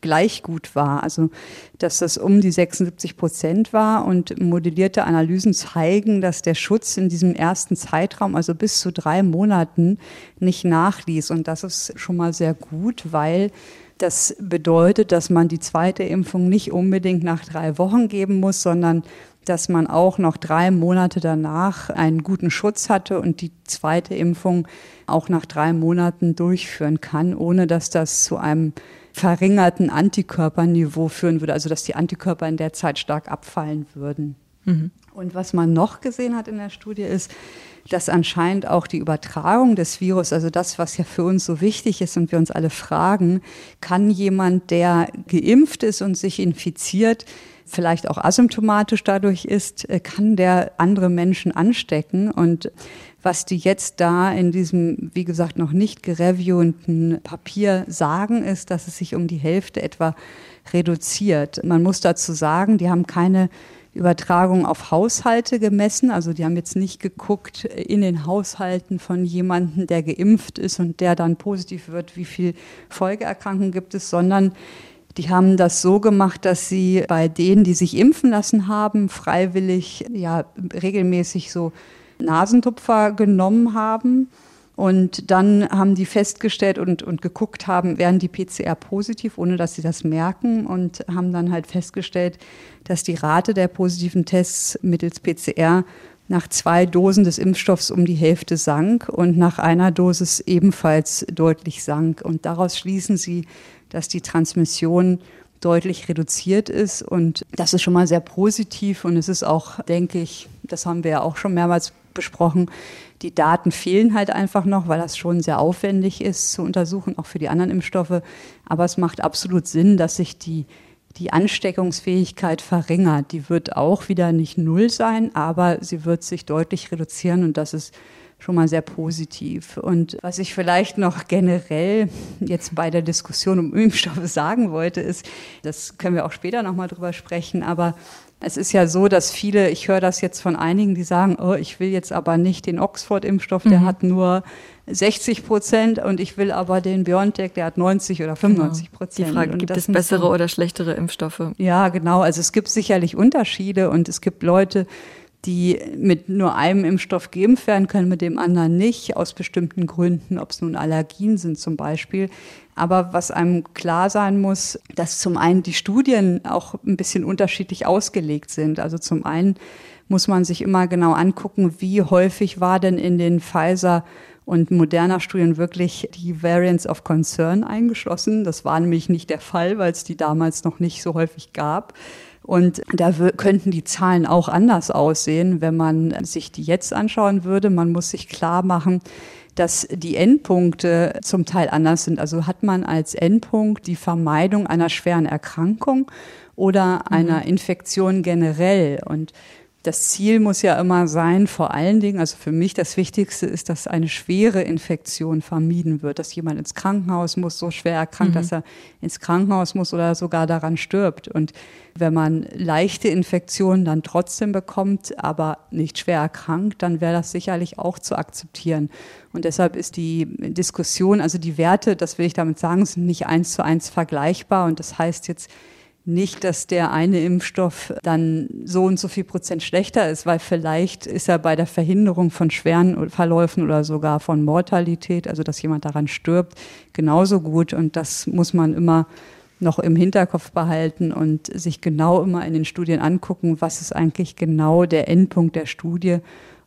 gleich gut war. Also, dass das um die 76 Prozent war und modellierte Analysen zeigen, dass der Schutz in diesem ersten Zeitraum, also bis zu drei Monaten, nicht nachließ. Und das ist schon mal sehr gut, weil das bedeutet, dass man die zweite Impfung nicht unbedingt nach drei Wochen geben muss, sondern dass man auch noch drei Monate danach einen guten Schutz hatte und die zweite Impfung auch nach drei Monaten durchführen kann, ohne dass das zu einem verringerten Antikörperniveau führen würde, also dass die Antikörper in der Zeit stark abfallen würden. Mhm. Und was man noch gesehen hat in der Studie ist, dass anscheinend auch die Übertragung des Virus, also das, was ja für uns so wichtig ist und wir uns alle fragen, kann jemand, der geimpft ist und sich infiziert, vielleicht auch asymptomatisch dadurch ist, äh, kann der andere Menschen anstecken. Und was die jetzt da in diesem, wie gesagt, noch nicht gereviewten Papier sagen, ist, dass es sich um die Hälfte etwa reduziert. Man muss dazu sagen, die haben keine Übertragung auf Haushalte gemessen. Also die haben jetzt nicht geguckt in den Haushalten von jemandem, der geimpft ist und der dann positiv wird, wie viel Folgeerkrankungen gibt es, sondern die haben das so gemacht, dass sie bei denen, die sich impfen lassen haben, freiwillig ja regelmäßig so Nasentupfer genommen haben. Und dann haben die festgestellt und, und geguckt haben, werden die PCR positiv, ohne dass sie das merken. Und haben dann halt festgestellt, dass die Rate der positiven Tests mittels PCR nach zwei Dosen des Impfstoffs um die Hälfte sank und nach einer Dosis ebenfalls deutlich sank. Und daraus schließen sie, dass die Transmission deutlich reduziert ist. Und das ist schon mal sehr positiv. Und es ist auch, denke ich, das haben wir ja auch schon mehrmals besprochen. Die Daten fehlen halt einfach noch, weil das schon sehr aufwendig ist zu untersuchen, auch für die anderen Impfstoffe. Aber es macht absolut Sinn, dass sich die, die Ansteckungsfähigkeit verringert. Die wird auch wieder nicht null sein, aber sie wird sich deutlich reduzieren und das ist schon mal sehr positiv. Und was ich vielleicht noch generell jetzt bei der Diskussion um Impfstoffe sagen wollte, ist, das können wir auch später nochmal drüber sprechen, aber es ist ja so, dass viele, ich höre das jetzt von einigen, die sagen, oh, ich will jetzt aber nicht den Oxford-Impfstoff, der mhm. hat nur 60 Prozent und ich will aber den BioNTech, der hat 90 oder 95 Prozent. Genau. Die Frage, und gibt es bessere oder schlechtere Impfstoffe? Ja, genau. Also es gibt sicherlich Unterschiede und es gibt Leute, die mit nur einem Impfstoff geimpft werden können, mit dem anderen nicht, aus bestimmten Gründen, ob es nun Allergien sind zum Beispiel. Aber was einem klar sein muss, dass zum einen die Studien auch ein bisschen unterschiedlich ausgelegt sind. Also zum einen muss man sich immer genau angucken, wie häufig war denn in den Pfizer und moderner Studien wirklich die Variants of Concern eingeschlossen. Das war nämlich nicht der Fall, weil es die damals noch nicht so häufig gab. Und da könnten die Zahlen auch anders aussehen, wenn man sich die jetzt anschauen würde. Man muss sich klar machen, dass die Endpunkte zum Teil anders sind. Also hat man als Endpunkt die Vermeidung einer schweren Erkrankung oder einer mhm. Infektion generell. Und das Ziel muss ja immer sein, vor allen Dingen, also für mich das Wichtigste ist, dass eine schwere Infektion vermieden wird, dass jemand ins Krankenhaus muss, so schwer erkrankt, mhm. dass er ins Krankenhaus muss oder sogar daran stirbt. Und wenn man leichte Infektionen dann trotzdem bekommt, aber nicht schwer erkrankt, dann wäre das sicherlich auch zu akzeptieren. Und deshalb ist die Diskussion, also die Werte, das will ich damit sagen, sind nicht eins zu eins vergleichbar. Und das heißt jetzt, nicht, dass der eine Impfstoff dann so und so viel Prozent schlechter ist, weil vielleicht ist er bei der Verhinderung von schweren Verläufen oder sogar von Mortalität, also dass jemand daran stirbt, genauso gut. Und das muss man immer noch im Hinterkopf behalten und sich genau immer in den Studien angucken, was ist eigentlich genau der Endpunkt der Studie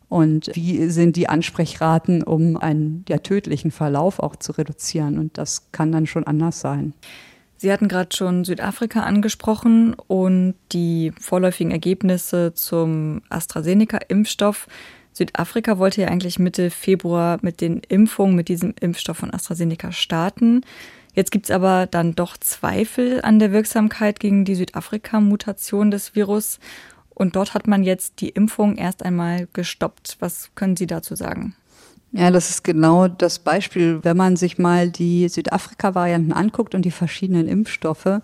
und wie sind die Ansprechraten, um einen ja, tödlichen Verlauf auch zu reduzieren. Und das kann dann schon anders sein. Sie hatten gerade schon Südafrika angesprochen und die vorläufigen Ergebnisse zum AstraZeneca-Impfstoff. Südafrika wollte ja eigentlich Mitte Februar mit den Impfungen mit diesem Impfstoff von AstraZeneca starten. Jetzt gibt es aber dann doch Zweifel an der Wirksamkeit gegen die Südafrika-Mutation des Virus. Und dort hat man jetzt die Impfung erst einmal gestoppt. Was können Sie dazu sagen? Ja, das ist genau das Beispiel, wenn man sich mal die Südafrika-Varianten anguckt und die verschiedenen Impfstoffe.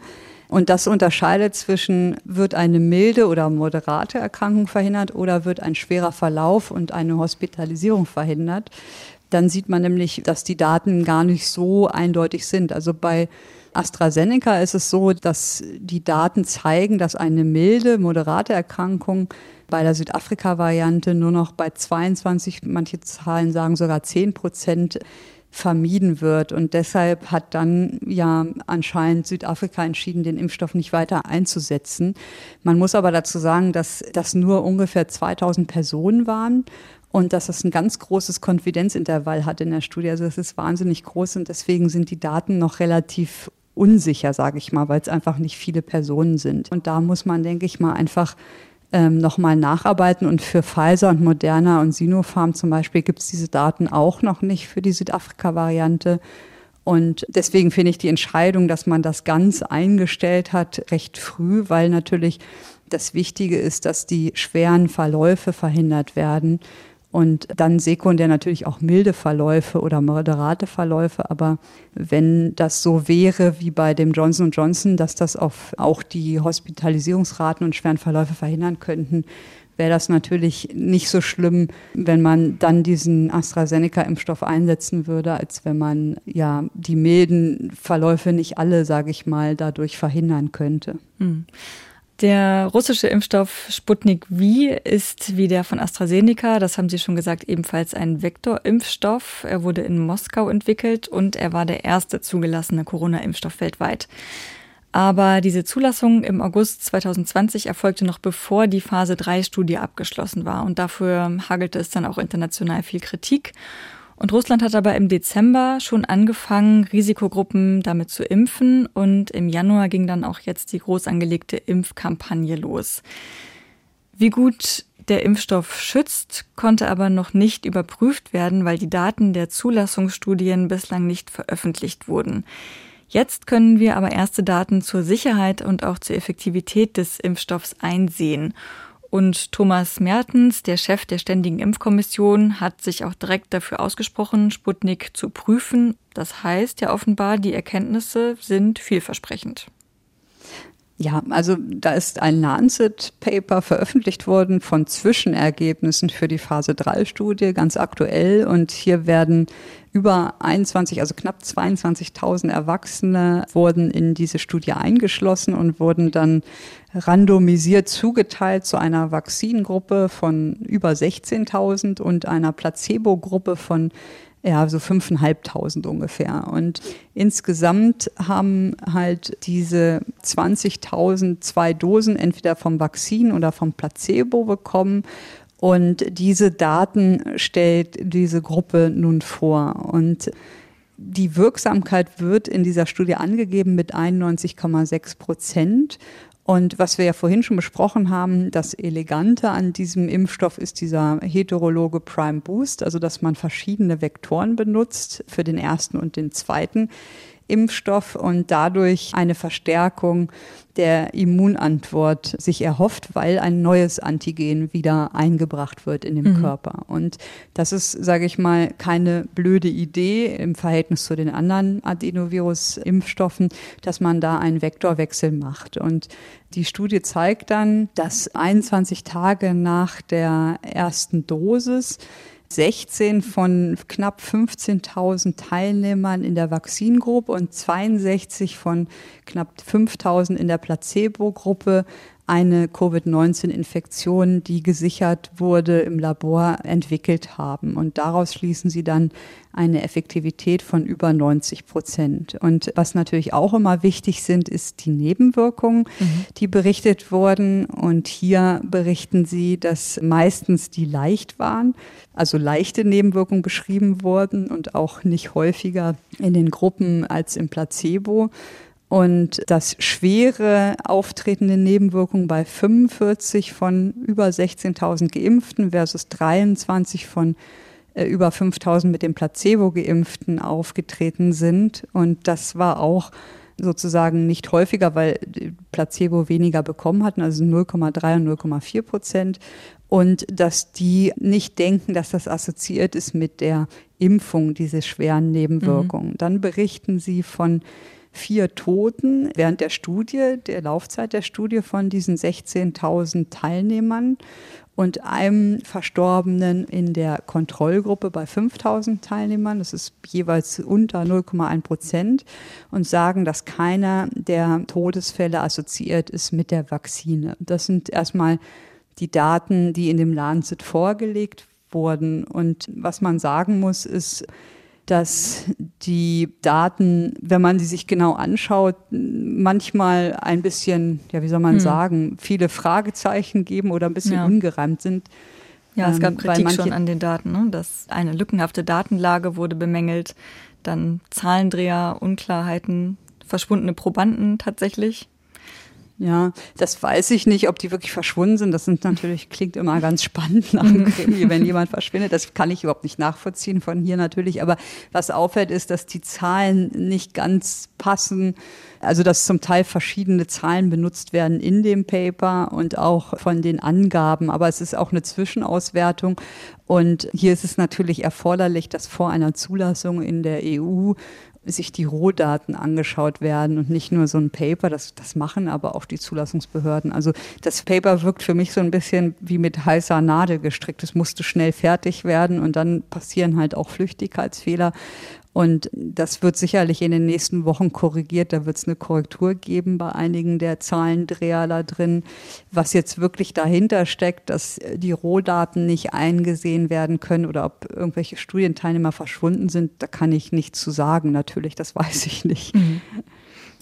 Und das unterscheidet zwischen, wird eine milde oder moderate Erkrankung verhindert oder wird ein schwerer Verlauf und eine Hospitalisierung verhindert. Dann sieht man nämlich, dass die Daten gar nicht so eindeutig sind. Also bei AstraZeneca ist es so, dass die Daten zeigen, dass eine milde, moderate Erkrankung bei der Südafrika-Variante nur noch bei 22, manche Zahlen sagen sogar 10 Prozent vermieden wird. Und deshalb hat dann ja anscheinend Südafrika entschieden, den Impfstoff nicht weiter einzusetzen. Man muss aber dazu sagen, dass das nur ungefähr 2000 Personen waren und dass es ein ganz großes Konfidenzintervall hat in der Studie. Also das ist wahnsinnig groß und deswegen sind die Daten noch relativ unsicher, sage ich mal, weil es einfach nicht viele Personen sind. Und da muss man, denke ich mal, einfach ähm, nochmal nacharbeiten. Und für Pfizer und Moderna und Sinopharm zum Beispiel gibt es diese Daten auch noch nicht für die Südafrika-Variante. Und deswegen finde ich die Entscheidung, dass man das ganz eingestellt hat, recht früh, weil natürlich das Wichtige ist, dass die schweren Verläufe verhindert werden und dann sekundär natürlich auch milde Verläufe oder moderate Verläufe. Aber wenn das so wäre wie bei dem Johnson Johnson, dass das auf auch die Hospitalisierungsraten und schweren Verläufe verhindern könnten, wäre das natürlich nicht so schlimm, wenn man dann diesen AstraZeneca-Impfstoff einsetzen würde, als wenn man ja die milden Verläufe nicht alle, sage ich mal, dadurch verhindern könnte. Hm. Der russische Impfstoff Sputnik V ist wie der von AstraZeneca, das haben Sie schon gesagt, ebenfalls ein Vektorimpfstoff. Er wurde in Moskau entwickelt und er war der erste zugelassene Corona-Impfstoff weltweit. Aber diese Zulassung im August 2020 erfolgte noch bevor die Phase 3 Studie abgeschlossen war und dafür hagelte es dann auch international viel Kritik. Und Russland hat aber im Dezember schon angefangen, Risikogruppen damit zu impfen. Und im Januar ging dann auch jetzt die groß angelegte Impfkampagne los. Wie gut der Impfstoff schützt, konnte aber noch nicht überprüft werden, weil die Daten der Zulassungsstudien bislang nicht veröffentlicht wurden. Jetzt können wir aber erste Daten zur Sicherheit und auch zur Effektivität des Impfstoffs einsehen. Und Thomas Mertens, der Chef der Ständigen Impfkommission, hat sich auch direkt dafür ausgesprochen, Sputnik zu prüfen. Das heißt ja offenbar, die Erkenntnisse sind vielversprechend. Ja, also da ist ein Lancet-Paper veröffentlicht worden von Zwischenergebnissen für die Phase 3-Studie, ganz aktuell. Und hier werden über 21, also knapp 22.000 Erwachsene wurden in diese Studie eingeschlossen und wurden dann randomisiert zugeteilt zu einer Vakzingruppe von über 16.000 und einer Placebo-Gruppe von ja, so 5.500 ungefähr. Und insgesamt haben halt diese 20.000 zwei Dosen entweder vom Vakzin oder vom Placebo bekommen. Und diese Daten stellt diese Gruppe nun vor. Und die Wirksamkeit wird in dieser Studie angegeben mit 91,6 Prozent. Und was wir ja vorhin schon besprochen haben, das Elegante an diesem Impfstoff ist dieser heterologe Prime Boost, also dass man verschiedene Vektoren benutzt für den ersten und den zweiten Impfstoff und dadurch eine Verstärkung der Immunantwort sich erhofft, weil ein neues Antigen wieder eingebracht wird in den mhm. Körper. Und das ist, sage ich mal, keine blöde Idee im Verhältnis zu den anderen Adenovirus-Impfstoffen, dass man da einen Vektorwechsel macht. Und die Studie zeigt dann, dass 21 Tage nach der ersten Dosis 16 von knapp 15.000 Teilnehmern in der Vakzingruppe und 62 von knapp 5.000 in der Placebo-Gruppe eine Covid-19-Infektion, die gesichert wurde im Labor, entwickelt haben. Und daraus schließen sie dann eine Effektivität von über 90 Prozent. Und was natürlich auch immer wichtig sind, ist die Nebenwirkungen, mhm. die berichtet wurden. Und hier berichten sie, dass meistens die leicht waren, also leichte Nebenwirkungen beschrieben wurden und auch nicht häufiger in den Gruppen als im Placebo und dass schwere auftretende Nebenwirkungen bei 45 von über 16.000 Geimpften versus 23 von äh, über 5.000 mit dem Placebo geimpften aufgetreten sind. Und das war auch sozusagen nicht häufiger, weil Placebo weniger bekommen hatten, also 0,3 und 0,4 Prozent. Und dass die nicht denken, dass das assoziiert ist mit der Impfung, diese schweren Nebenwirkungen. Mhm. Dann berichten sie von vier Toten während der Studie, der Laufzeit der Studie von diesen 16.000 Teilnehmern und einem Verstorbenen in der Kontrollgruppe bei 5000 Teilnehmern. Das ist jeweils unter 0,1 Prozent und sagen, dass keiner der Todesfälle assoziiert ist mit der Vakzine. Das sind erstmal die Daten, die in dem Lancet vorgelegt wurden. Und was man sagen muss, ist, dass die Daten, wenn man sie sich genau anschaut, manchmal ein bisschen, ja, wie soll man hm. sagen, viele Fragezeichen geben oder ein bisschen ja. ungereimt sind. Ja, es gab ähm, Kritik schon an den Daten, ne? dass eine lückenhafte Datenlage wurde bemängelt, dann Zahlendreher, Unklarheiten, verschwundene Probanden tatsächlich. Ja, das weiß ich nicht, ob die wirklich verschwunden sind. Das sind natürlich, klingt immer ganz spannend nach dem Krimi, wenn jemand verschwindet. Das kann ich überhaupt nicht nachvollziehen von hier natürlich. Aber was auffällt, ist, dass die Zahlen nicht ganz passen. Also, dass zum Teil verschiedene Zahlen benutzt werden in dem Paper und auch von den Angaben. Aber es ist auch eine Zwischenauswertung. Und hier ist es natürlich erforderlich, dass vor einer Zulassung in der EU sich die Rohdaten angeschaut werden und nicht nur so ein Paper, das, das machen aber auch die Zulassungsbehörden. Also das Paper wirkt für mich so ein bisschen wie mit heißer Nadel gestrickt. Es musste schnell fertig werden und dann passieren halt auch Flüchtigkeitsfehler. Und das wird sicherlich in den nächsten Wochen korrigiert. Da wird es eine Korrektur geben bei einigen der Zahlendreher da drin. Was jetzt wirklich dahinter steckt, dass die Rohdaten nicht eingesehen werden können oder ob irgendwelche Studienteilnehmer verschwunden sind, da kann ich nichts zu sagen. Natürlich, das weiß ich nicht. Mhm.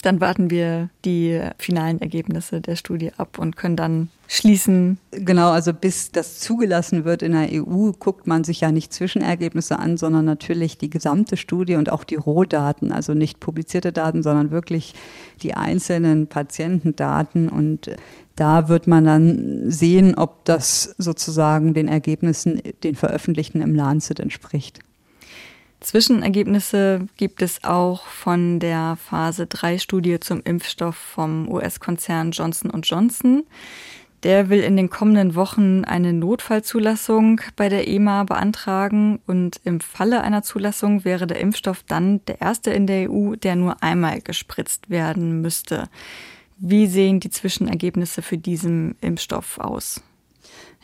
Dann warten wir die finalen Ergebnisse der Studie ab und können dann schließen. Genau, also bis das zugelassen wird in der EU, guckt man sich ja nicht Zwischenergebnisse an, sondern natürlich die gesamte Studie und auch die Rohdaten, also nicht publizierte Daten, sondern wirklich die einzelnen Patientendaten. Und da wird man dann sehen, ob das sozusagen den Ergebnissen, den veröffentlichten im Lancet entspricht. Zwischenergebnisse gibt es auch von der Phase 3 Studie zum Impfstoff vom US-Konzern Johnson Johnson. Der will in den kommenden Wochen eine Notfallzulassung bei der EMA beantragen und im Falle einer Zulassung wäre der Impfstoff dann der erste in der EU, der nur einmal gespritzt werden müsste. Wie sehen die Zwischenergebnisse für diesen Impfstoff aus?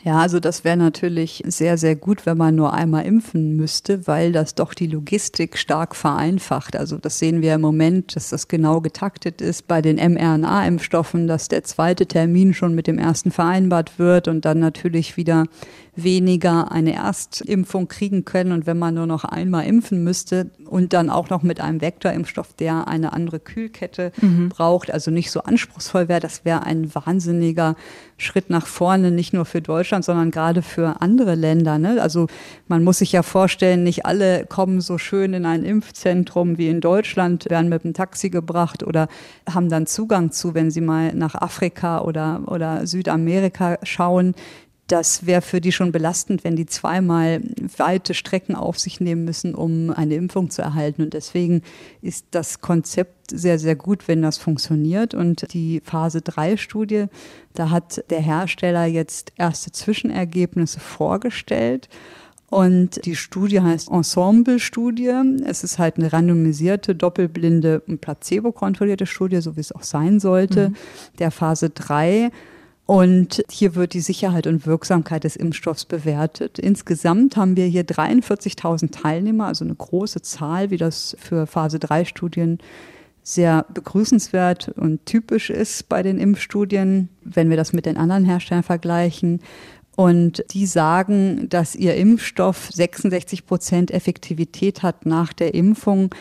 Ja, also das wäre natürlich sehr, sehr gut, wenn man nur einmal impfen müsste, weil das doch die Logistik stark vereinfacht. Also das sehen wir im Moment, dass das genau getaktet ist bei den mRNA-Impfstoffen, dass der zweite Termin schon mit dem ersten vereinbart wird und dann natürlich wieder weniger eine Erstimpfung kriegen können. Und wenn man nur noch einmal impfen müsste und dann auch noch mit einem Vektorimpfstoff, der eine andere Kühlkette mhm. braucht, also nicht so anspruchsvoll wäre, das wäre ein wahnsinniger Schritt nach vorne, nicht nur für Deutschland, sondern gerade für andere Länder. Ne? Also man muss sich ja vorstellen, nicht alle kommen so schön in ein Impfzentrum wie in Deutschland, werden mit dem Taxi gebracht oder haben dann Zugang zu, wenn sie mal nach Afrika oder, oder Südamerika schauen das wäre für die schon belastend, wenn die zweimal weite Strecken auf sich nehmen müssen, um eine Impfung zu erhalten. Und deswegen ist das Konzept sehr, sehr gut, wenn das funktioniert. Und die Phase 3 Studie, da hat der Hersteller jetzt erste Zwischenergebnisse vorgestellt. Und die Studie heißt Ensemble-Studie. Es ist halt eine randomisierte, doppelblinde und placebo-kontrollierte Studie, so wie es auch sein sollte, mhm. der Phase 3. Und hier wird die Sicherheit und Wirksamkeit des Impfstoffs bewertet. Insgesamt haben wir hier 43.000 Teilnehmer, also eine große Zahl, wie das für Phase 3 Studien sehr begrüßenswert und typisch ist bei den Impfstudien, wenn wir das mit den anderen Herstellern vergleichen. Und die sagen, dass ihr Impfstoff 66 Prozent Effektivität hat nach der Impfung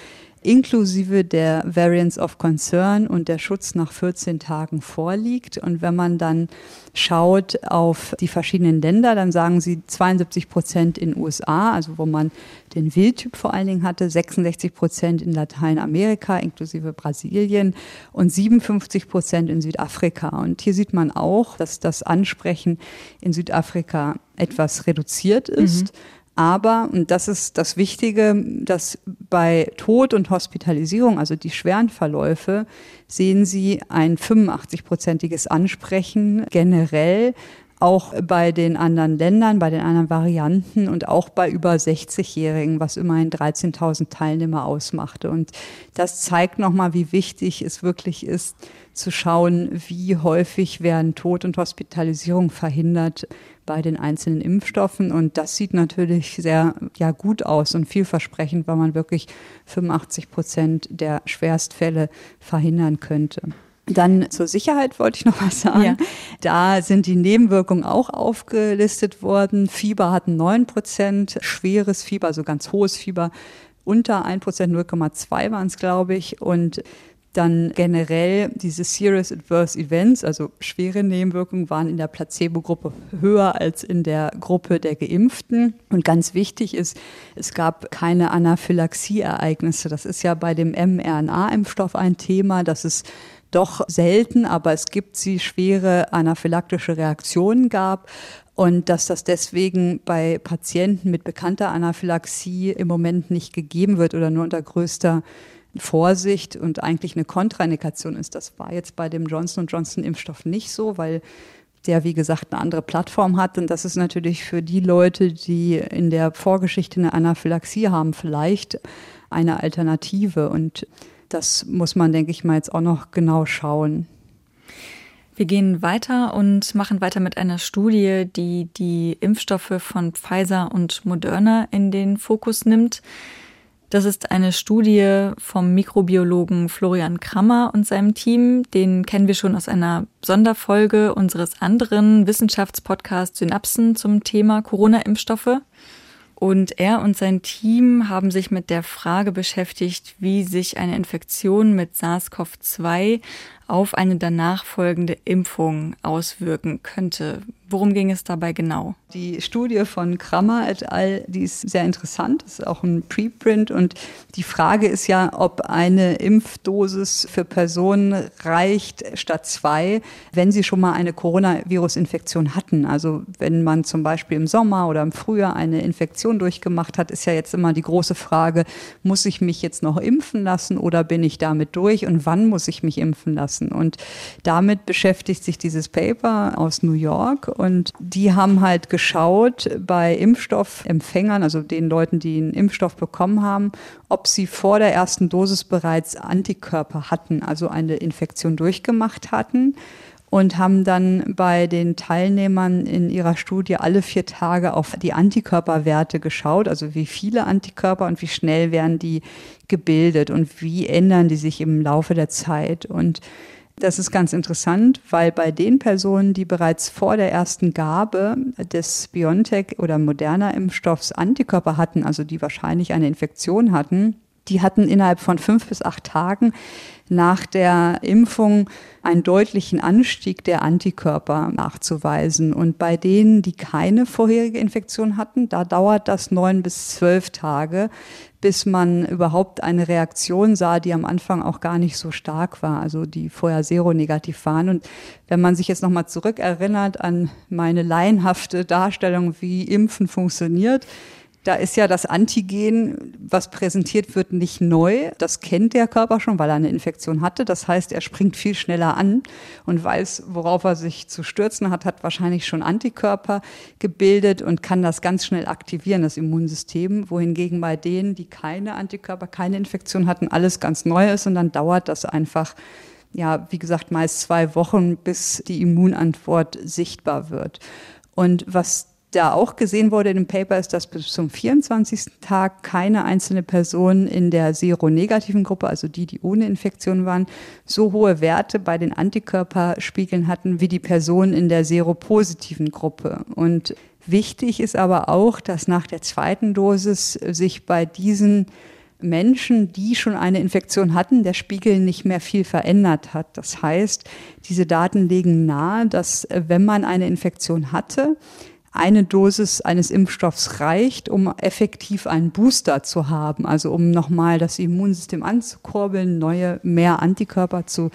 inklusive der Variants of Concern und der Schutz nach 14 Tagen vorliegt. Und wenn man dann schaut auf die verschiedenen Länder, dann sagen sie 72 Prozent in USA, also wo man den Wildtyp vor allen Dingen hatte, 66 Prozent in Lateinamerika inklusive Brasilien und 57 Prozent in Südafrika. Und hier sieht man auch, dass das Ansprechen in Südafrika etwas reduziert ist. Mhm. Aber, und das ist das Wichtige, dass bei Tod und Hospitalisierung, also die schweren Verläufe, sehen Sie ein 85-prozentiges Ansprechen generell auch bei den anderen Ländern, bei den anderen Varianten und auch bei über 60-Jährigen, was immerhin 13.000 Teilnehmer ausmachte. Und das zeigt nochmal, wie wichtig es wirklich ist, zu schauen, wie häufig werden Tod und Hospitalisierung verhindert bei den einzelnen Impfstoffen. Und das sieht natürlich sehr ja, gut aus und vielversprechend, weil man wirklich 85 Prozent der Schwerstfälle verhindern könnte. Dann zur Sicherheit wollte ich noch was sagen. Ja. Da sind die Nebenwirkungen auch aufgelistet worden. Fieber hatten 9 Prozent, schweres Fieber, also ganz hohes Fieber unter 1 Prozent, 0,2 waren es, glaube ich. Und dann generell diese Serious Adverse Events, also schwere Nebenwirkungen, waren in der Placebo-Gruppe höher als in der Gruppe der Geimpften. Und ganz wichtig ist, es gab keine Anaphylaxie-Ereignisse. Das ist ja bei dem mRNA-Impfstoff ein Thema. Das ist doch selten, aber es gibt sie schwere anaphylaktische Reaktionen gab und dass das deswegen bei Patienten mit bekannter Anaphylaxie im Moment nicht gegeben wird oder nur unter größter Vorsicht und eigentlich eine Kontraindikation ist. Das war jetzt bei dem Johnson Johnson Impfstoff nicht so, weil der, wie gesagt, eine andere Plattform hat. Und das ist natürlich für die Leute, die in der Vorgeschichte eine Anaphylaxie haben, vielleicht eine Alternative. Und das muss man, denke ich mal, jetzt auch noch genau schauen. Wir gehen weiter und machen weiter mit einer Studie, die die Impfstoffe von Pfizer und Moderna in den Fokus nimmt. Das ist eine Studie vom Mikrobiologen Florian Krammer und seinem Team. Den kennen wir schon aus einer Sonderfolge unseres anderen Wissenschaftspodcasts Synapsen zum Thema Corona-Impfstoffe. Und er und sein Team haben sich mit der Frage beschäftigt, wie sich eine Infektion mit SARS-CoV-2 auf eine danach folgende Impfung auswirken könnte. Worum ging es dabei genau? Die Studie von Krammer et al., die ist sehr interessant, das ist auch ein Preprint und die Frage ist ja, ob eine Impfdosis für Personen reicht statt zwei, wenn sie schon mal eine Coronavirus-Infektion hatten. Also wenn man zum Beispiel im Sommer oder im Frühjahr eine Infektion durchgemacht hat, ist ja jetzt immer die große Frage, muss ich mich jetzt noch impfen lassen oder bin ich damit durch und wann muss ich mich impfen lassen? lassen. Und damit beschäftigt sich dieses Paper aus New York und die haben halt geschaut bei Impfstoffempfängern, also den Leuten, die einen Impfstoff bekommen haben, ob sie vor der ersten Dosis bereits Antikörper hatten, also eine Infektion durchgemacht hatten und haben dann bei den Teilnehmern in ihrer Studie alle vier Tage auf die Antikörperwerte geschaut, also wie viele Antikörper und wie schnell werden die gebildet und wie ändern die sich im Laufe der Zeit. Und das ist ganz interessant, weil bei den Personen, die bereits vor der ersten Gabe des BioNTech oder moderner Impfstoffs Antikörper hatten, also die wahrscheinlich eine Infektion hatten, die hatten innerhalb von fünf bis acht Tagen nach der Impfung einen deutlichen Anstieg der Antikörper nachzuweisen. Und bei denen, die keine vorherige Infektion hatten, da dauert das neun bis zwölf Tage, bis man überhaupt eine Reaktion sah, die am Anfang auch gar nicht so stark war, also die vorher seronegativ waren. Und wenn man sich jetzt nochmal zurückerinnert an meine laienhafte Darstellung, wie Impfen funktioniert, da ist ja das Antigen, was präsentiert wird, nicht neu. Das kennt der Körper schon, weil er eine Infektion hatte. Das heißt, er springt viel schneller an und weiß, worauf er sich zu stürzen hat, hat wahrscheinlich schon Antikörper gebildet und kann das ganz schnell aktivieren, das Immunsystem. Wohingegen bei denen, die keine Antikörper, keine Infektion hatten, alles ganz neu ist und dann dauert das einfach ja, wie gesagt, meist zwei Wochen, bis die Immunantwort sichtbar wird. Und was da auch gesehen wurde in dem Paper, ist, dass bis zum 24. Tag keine einzelne Person in der seronegativen Gruppe, also die, die ohne Infektion waren, so hohe Werte bei den Antikörperspiegeln hatten wie die Person in der seropositiven Gruppe. Und wichtig ist aber auch, dass nach der zweiten Dosis sich bei diesen Menschen, die schon eine Infektion hatten, der Spiegel nicht mehr viel verändert hat. Das heißt, diese Daten legen nahe, dass wenn man eine Infektion hatte, eine Dosis eines Impfstoffs reicht, um effektiv einen Booster zu haben, also um nochmal das Immunsystem anzukurbeln, neue, mehr Antikörper zu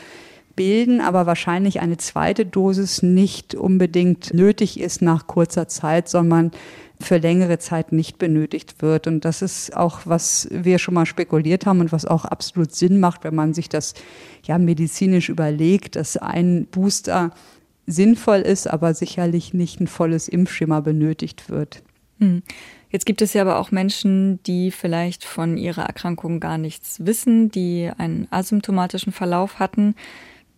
bilden, aber wahrscheinlich eine zweite Dosis nicht unbedingt nötig ist nach kurzer Zeit, sondern für längere Zeit nicht benötigt wird. Und das ist auch, was wir schon mal spekuliert haben und was auch absolut Sinn macht, wenn man sich das ja medizinisch überlegt, dass ein Booster sinnvoll ist, aber sicherlich nicht ein volles Impfschema benötigt wird. Hm. Jetzt gibt es ja aber auch Menschen, die vielleicht von ihrer Erkrankung gar nichts wissen, die einen asymptomatischen Verlauf hatten.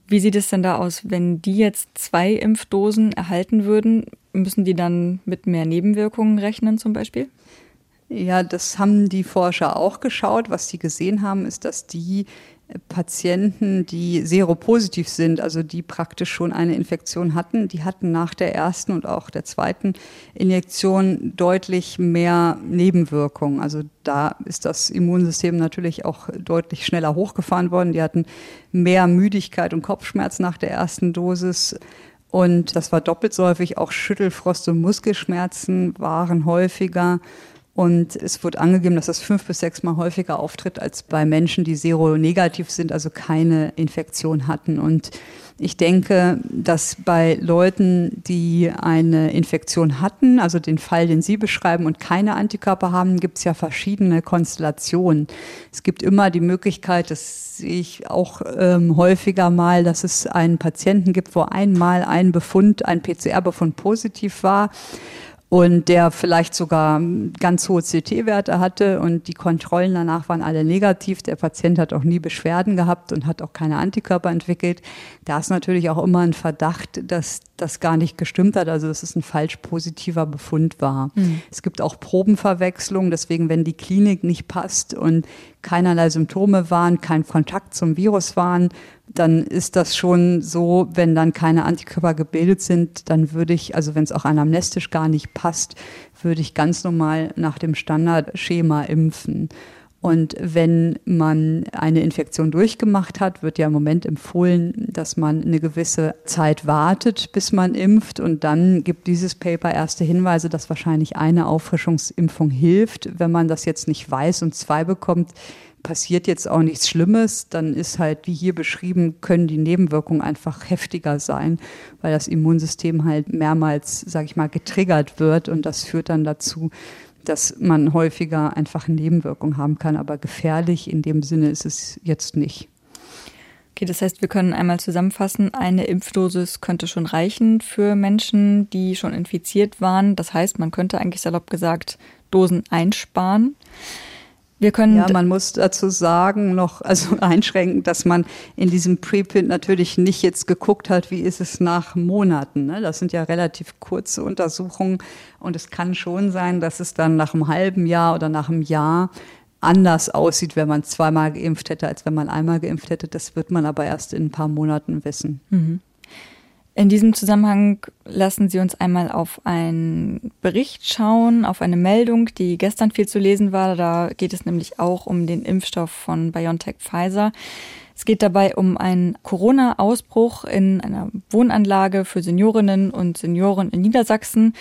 Wie sieht es denn da aus, wenn die jetzt zwei Impfdosen erhalten würden? Müssen die dann mit mehr Nebenwirkungen rechnen zum Beispiel? Ja, das haben die Forscher auch geschaut. Was sie gesehen haben, ist, dass die Patienten, die seropositiv sind, also die praktisch schon eine Infektion hatten, die hatten nach der ersten und auch der zweiten Injektion deutlich mehr Nebenwirkungen. Also da ist das Immunsystem natürlich auch deutlich schneller hochgefahren worden. Die hatten mehr Müdigkeit und Kopfschmerz nach der ersten Dosis. Und das war doppelt so häufig. Auch Schüttelfrost und Muskelschmerzen waren häufiger. Und es wird angegeben, dass das fünf bis sechs Mal häufiger auftritt als bei Menschen, die seronegativ sind, also keine Infektion hatten. Und ich denke, dass bei Leuten, die eine Infektion hatten, also den Fall, den Sie beschreiben, und keine Antikörper haben, gibt es ja verschiedene Konstellationen. Es gibt immer die Möglichkeit, das sehe ich auch ähm, häufiger mal, dass es einen Patienten gibt, wo einmal ein Befund, ein PCR-Befund positiv war und der vielleicht sogar ganz hohe CT-Werte hatte und die Kontrollen danach waren alle negativ. Der Patient hat auch nie Beschwerden gehabt und hat auch keine Antikörper entwickelt. Da ist natürlich auch immer ein Verdacht, dass das gar nicht gestimmt hat, also dass es ein falsch positiver Befund war. Mhm. Es gibt auch Probenverwechslung, deswegen wenn die Klinik nicht passt und keinerlei Symptome waren, kein Kontakt zum Virus waren, dann ist das schon so, wenn dann keine Antikörper gebildet sind, dann würde ich, also wenn es auch anamnestisch gar nicht passt, würde ich ganz normal nach dem Standardschema impfen. Und wenn man eine Infektion durchgemacht hat, wird ja im Moment empfohlen, dass man eine gewisse Zeit wartet, bis man impft. Und dann gibt dieses Paper erste Hinweise, dass wahrscheinlich eine Auffrischungsimpfung hilft. Wenn man das jetzt nicht weiß und zwei bekommt, passiert jetzt auch nichts Schlimmes, dann ist halt, wie hier beschrieben, können die Nebenwirkungen einfach heftiger sein, weil das Immunsystem halt mehrmals, sage ich mal, getriggert wird und das führt dann dazu, dass man häufiger einfach Nebenwirkungen haben kann, aber gefährlich in dem Sinne ist es jetzt nicht. Okay, das heißt, wir können einmal zusammenfassen, eine Impfdosis könnte schon reichen für Menschen, die schon infiziert waren. Das heißt, man könnte eigentlich salopp gesagt Dosen einsparen. Wir können ja, man muss dazu sagen, noch also einschränken, dass man in diesem Preprint natürlich nicht jetzt geguckt hat, wie ist es nach Monaten. Ne? Das sind ja relativ kurze Untersuchungen und es kann schon sein, dass es dann nach einem halben Jahr oder nach einem Jahr anders aussieht, wenn man zweimal geimpft hätte, als wenn man einmal geimpft hätte. Das wird man aber erst in ein paar Monaten wissen. Mhm. In diesem Zusammenhang lassen Sie uns einmal auf einen Bericht schauen, auf eine Meldung, die gestern viel zu lesen war. Da geht es nämlich auch um den Impfstoff von BioNTech Pfizer. Es geht dabei um einen Corona-Ausbruch in einer Wohnanlage für Seniorinnen und Senioren in Niedersachsen.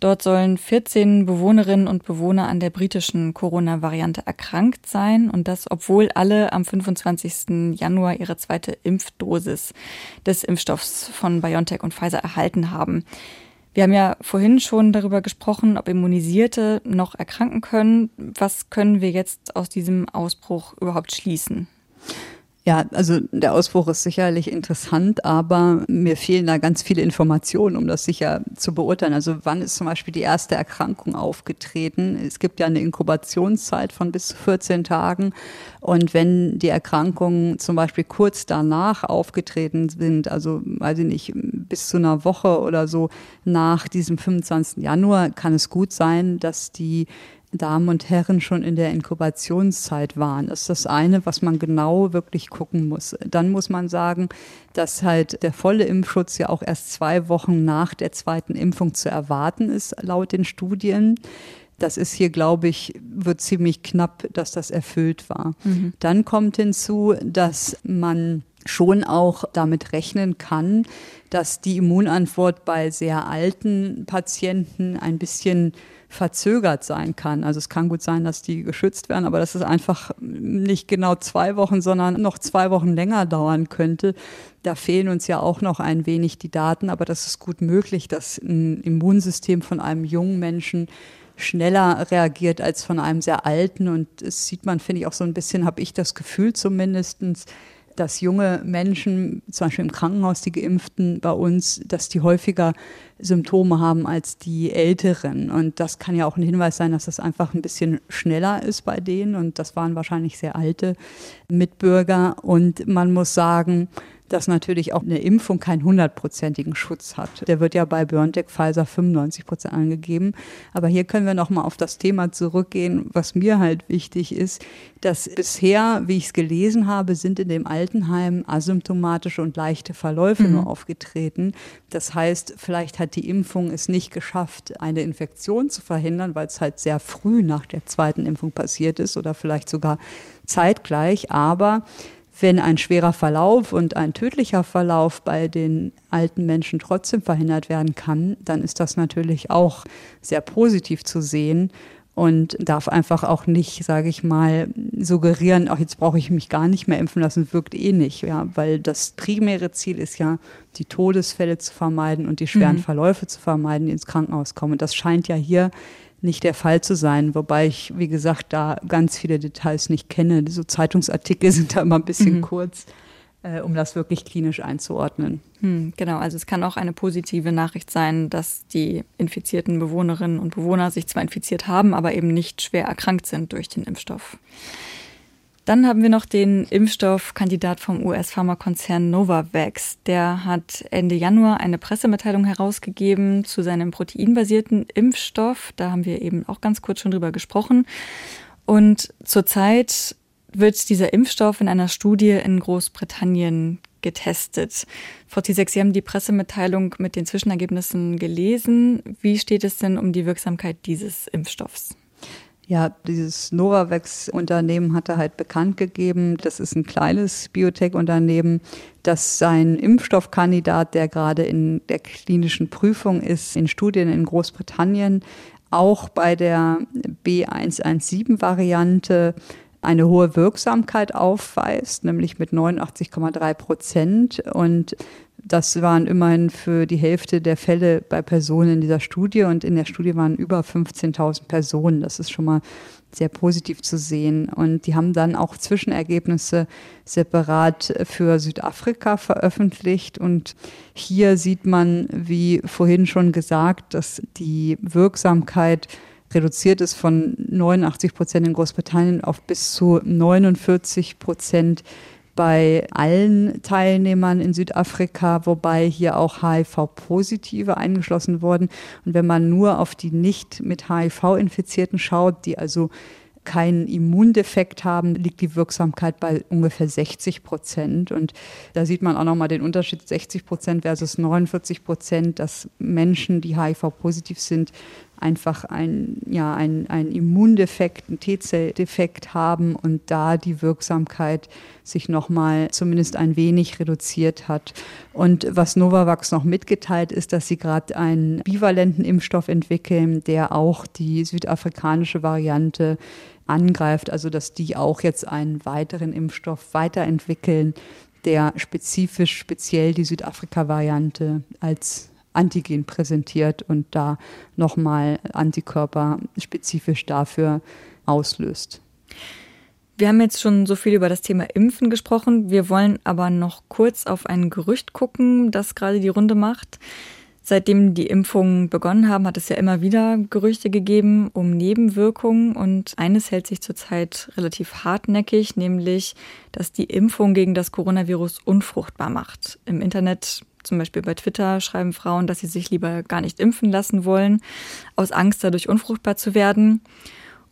Dort sollen 14 Bewohnerinnen und Bewohner an der britischen Corona-Variante erkrankt sein und das, obwohl alle am 25. Januar ihre zweite Impfdosis des Impfstoffs von BioNTech und Pfizer erhalten haben. Wir haben ja vorhin schon darüber gesprochen, ob Immunisierte noch erkranken können. Was können wir jetzt aus diesem Ausbruch überhaupt schließen? Ja, also der Ausbruch ist sicherlich interessant, aber mir fehlen da ganz viele Informationen, um das sicher zu beurteilen. Also wann ist zum Beispiel die erste Erkrankung aufgetreten? Es gibt ja eine Inkubationszeit von bis zu 14 Tagen. Und wenn die Erkrankungen zum Beispiel kurz danach aufgetreten sind, also weiß ich nicht, bis zu einer Woche oder so nach diesem 25. Januar, kann es gut sein, dass die Damen und Herren schon in der Inkubationszeit waren. Das ist das eine, was man genau wirklich gucken muss. Dann muss man sagen, dass halt der volle Impfschutz ja auch erst zwei Wochen nach der zweiten Impfung zu erwarten ist, laut den Studien. Das ist hier, glaube ich, wird ziemlich knapp, dass das erfüllt war. Mhm. Dann kommt hinzu, dass man schon auch damit rechnen kann, dass die Immunantwort bei sehr alten Patienten ein bisschen verzögert sein kann. Also es kann gut sein, dass die geschützt werden, aber dass es einfach nicht genau zwei Wochen, sondern noch zwei Wochen länger dauern könnte. Da fehlen uns ja auch noch ein wenig die Daten, aber das ist gut möglich, dass ein Immunsystem von einem jungen Menschen schneller reagiert als von einem sehr alten. Und das sieht man, finde ich, auch so ein bisschen, habe ich das Gefühl zumindestens dass junge Menschen, zum Beispiel im Krankenhaus, die Geimpften bei uns, dass die häufiger Symptome haben als die Älteren. Und das kann ja auch ein Hinweis sein, dass das einfach ein bisschen schneller ist bei denen. Und das waren wahrscheinlich sehr alte Mitbürger. Und man muss sagen, dass natürlich auch eine Impfung keinen hundertprozentigen Schutz hat. Der wird ja bei BioNTech Pfizer 95 Prozent angegeben. Aber hier können wir nochmal auf das Thema zurückgehen, was mir halt wichtig ist, dass bisher, wie ich es gelesen habe, sind in dem Altenheim asymptomatische und leichte Verläufe mhm. nur aufgetreten. Das heißt, vielleicht hat die Impfung es nicht geschafft, eine Infektion zu verhindern, weil es halt sehr früh nach der zweiten Impfung passiert ist oder vielleicht sogar zeitgleich. Aber wenn ein schwerer Verlauf und ein tödlicher Verlauf bei den alten Menschen trotzdem verhindert werden kann, dann ist das natürlich auch sehr positiv zu sehen und darf einfach auch nicht, sage ich mal, suggerieren, auch jetzt brauche ich mich gar nicht mehr impfen lassen, wirkt eh nicht, ja, weil das primäre Ziel ist ja, die Todesfälle zu vermeiden und die schweren mhm. Verläufe zu vermeiden, die ins Krankenhaus kommen. Und das scheint ja hier nicht der Fall zu sein, wobei ich, wie gesagt, da ganz viele Details nicht kenne. So Zeitungsartikel sind da immer ein bisschen mhm. kurz, äh, um das wirklich klinisch einzuordnen. Hm, genau, also es kann auch eine positive Nachricht sein, dass die infizierten Bewohnerinnen und Bewohner sich zwar infiziert haben, aber eben nicht schwer erkrankt sind durch den Impfstoff. Dann haben wir noch den Impfstoffkandidat vom US-Pharmakonzern Novavax. Der hat Ende Januar eine Pressemitteilung herausgegeben zu seinem proteinbasierten Impfstoff. Da haben wir eben auch ganz kurz schon drüber gesprochen. Und zurzeit wird dieser Impfstoff in einer Studie in Großbritannien getestet. Frau Tisek, Sie haben die Pressemitteilung mit den Zwischenergebnissen gelesen. Wie steht es denn um die Wirksamkeit dieses Impfstoffs? Ja, dieses Novavax-Unternehmen hatte halt bekannt gegeben, das ist ein kleines Biotech-Unternehmen, dass sein Impfstoffkandidat, der gerade in der klinischen Prüfung ist, in Studien in Großbritannien, auch bei der B117-Variante eine hohe Wirksamkeit aufweist, nämlich mit 89,3 Prozent. Und das waren immerhin für die Hälfte der Fälle bei Personen in dieser Studie und in der Studie waren über 15.000 Personen. Das ist schon mal sehr positiv zu sehen. Und die haben dann auch Zwischenergebnisse separat für Südafrika veröffentlicht. Und hier sieht man, wie vorhin schon gesagt, dass die Wirksamkeit reduziert ist von 89 Prozent in Großbritannien auf bis zu 49 Prozent bei allen Teilnehmern in Südafrika, wobei hier auch HIV-Positive eingeschlossen wurden. Und wenn man nur auf die nicht mit HIV-Infizierten schaut, die also keinen Immundefekt haben, liegt die Wirksamkeit bei ungefähr 60 Prozent. Und da sieht man auch nochmal den Unterschied 60 Prozent versus 49 Prozent, dass Menschen, die HIV-positiv sind, einfach ein, ja, ein, ein Immundefekt, ein T-Zelldefekt haben und da die Wirksamkeit sich nochmal zumindest ein wenig reduziert hat. Und was Novavax noch mitgeteilt ist, dass sie gerade einen bivalenten Impfstoff entwickeln, der auch die südafrikanische Variante angreift, also dass die auch jetzt einen weiteren Impfstoff weiterentwickeln, der spezifisch speziell die Südafrika-Variante als Antigen präsentiert und da nochmal Antikörper spezifisch dafür auslöst. Wir haben jetzt schon so viel über das Thema Impfen gesprochen. Wir wollen aber noch kurz auf ein Gerücht gucken, das gerade die Runde macht. Seitdem die Impfungen begonnen haben, hat es ja immer wieder Gerüchte gegeben um Nebenwirkungen und eines hält sich zurzeit relativ hartnäckig, nämlich, dass die Impfung gegen das Coronavirus unfruchtbar macht. Im Internet zum Beispiel bei Twitter schreiben Frauen, dass sie sich lieber gar nicht impfen lassen wollen, aus Angst dadurch unfruchtbar zu werden.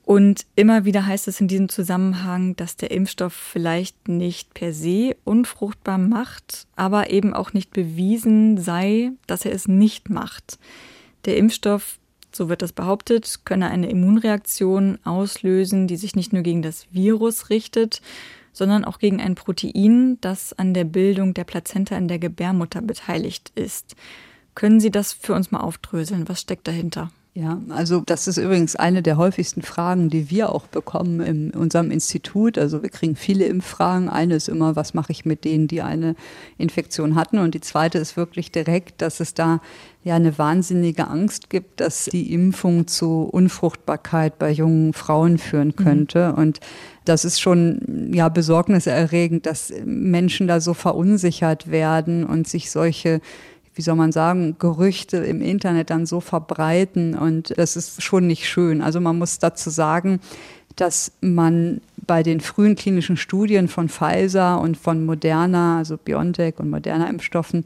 Und immer wieder heißt es in diesem Zusammenhang, dass der Impfstoff vielleicht nicht per se unfruchtbar macht, aber eben auch nicht bewiesen sei, dass er es nicht macht. Der Impfstoff, so wird das behauptet, könne eine Immunreaktion auslösen, die sich nicht nur gegen das Virus richtet, sondern auch gegen ein Protein, das an der Bildung der Plazenta in der Gebärmutter beteiligt ist. Können Sie das für uns mal aufdröseln? Was steckt dahinter? Ja, also das ist übrigens eine der häufigsten Fragen, die wir auch bekommen in unserem Institut. Also wir kriegen viele Impffragen. Eine ist immer, was mache ich mit denen, die eine Infektion hatten? Und die zweite ist wirklich direkt, dass es da ja eine wahnsinnige Angst gibt, dass die Impfung zu Unfruchtbarkeit bei jungen Frauen führen mhm. könnte. Mhm. Und das ist schon ja besorgniserregend, dass Menschen da so verunsichert werden und sich solche wie soll man sagen, Gerüchte im Internet dann so verbreiten und das ist schon nicht schön. Also man muss dazu sagen, dass man bei den frühen klinischen Studien von Pfizer und von Moderna, also BioNTech und Moderna Impfstoffen,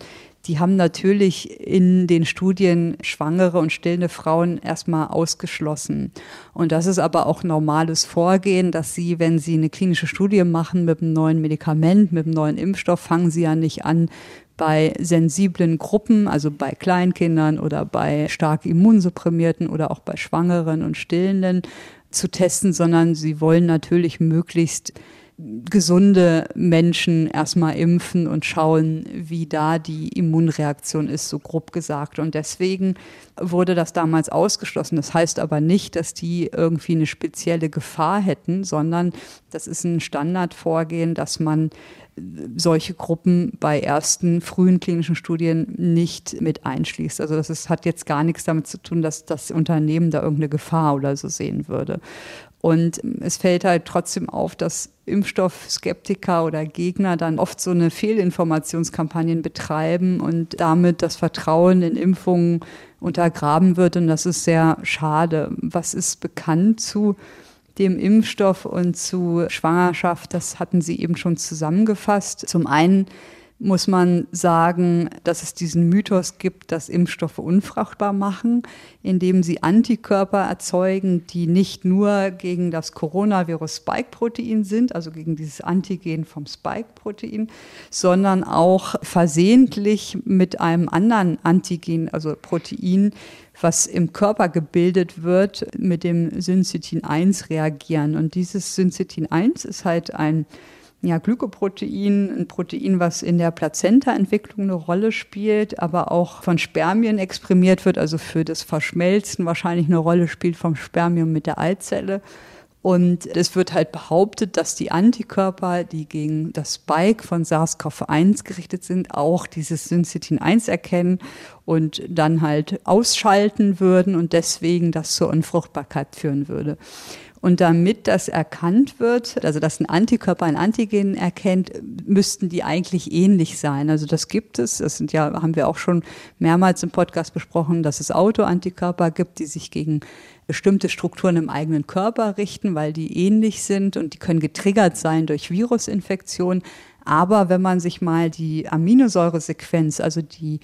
die haben natürlich in den Studien schwangere und stillende Frauen erstmal ausgeschlossen. Und das ist aber auch normales Vorgehen, dass sie, wenn sie eine klinische Studie machen mit einem neuen Medikament, mit einem neuen Impfstoff, fangen sie ja nicht an, bei sensiblen Gruppen, also bei Kleinkindern oder bei stark immunsupprimierten oder auch bei Schwangeren und Stillenden zu testen, sondern sie wollen natürlich möglichst gesunde Menschen erstmal impfen und schauen, wie da die Immunreaktion ist, so grob gesagt. Und deswegen wurde das damals ausgeschlossen. Das heißt aber nicht, dass die irgendwie eine spezielle Gefahr hätten, sondern das ist ein Standardvorgehen, dass man solche Gruppen bei ersten frühen klinischen Studien nicht mit einschließt. Also das ist, hat jetzt gar nichts damit zu tun, dass das Unternehmen da irgendeine Gefahr oder so sehen würde. Und es fällt halt trotzdem auf, dass Impfstoffskeptiker oder Gegner dann oft so eine Fehlinformationskampagnen betreiben und damit das Vertrauen in Impfungen untergraben wird. Und das ist sehr schade. Was ist bekannt zu dem Impfstoff und zu Schwangerschaft, das hatten Sie eben schon zusammengefasst. Zum einen muss man sagen, dass es diesen Mythos gibt, dass Impfstoffe unfruchtbar machen, indem sie Antikörper erzeugen, die nicht nur gegen das Coronavirus Spike-Protein sind, also gegen dieses Antigen vom Spike-Protein, sondern auch versehentlich mit einem anderen Antigen, also Protein, was im Körper gebildet wird, mit dem Syncytin 1 reagieren. Und dieses Syncytin 1 ist halt ein ja, Glykoprotein, ein Protein, was in der Plazenta-Entwicklung eine Rolle spielt, aber auch von Spermien exprimiert wird, also für das Verschmelzen wahrscheinlich eine Rolle spielt vom Spermium mit der Eizelle. Und es wird halt behauptet, dass die Antikörper, die gegen das Spike von SARS-CoV-1 gerichtet sind, auch dieses Syncytin 1 erkennen und dann halt ausschalten würden und deswegen das zur Unfruchtbarkeit führen würde. Und damit das erkannt wird, also dass ein Antikörper ein Antigen erkennt, müssten die eigentlich ähnlich sein. Also das gibt es. Das sind ja, haben wir auch schon mehrmals im Podcast besprochen, dass es Autoantikörper gibt, die sich gegen bestimmte Strukturen im eigenen Körper richten, weil die ähnlich sind und die können getriggert sein durch Virusinfektionen. Aber wenn man sich mal die Aminosäuresequenz, also die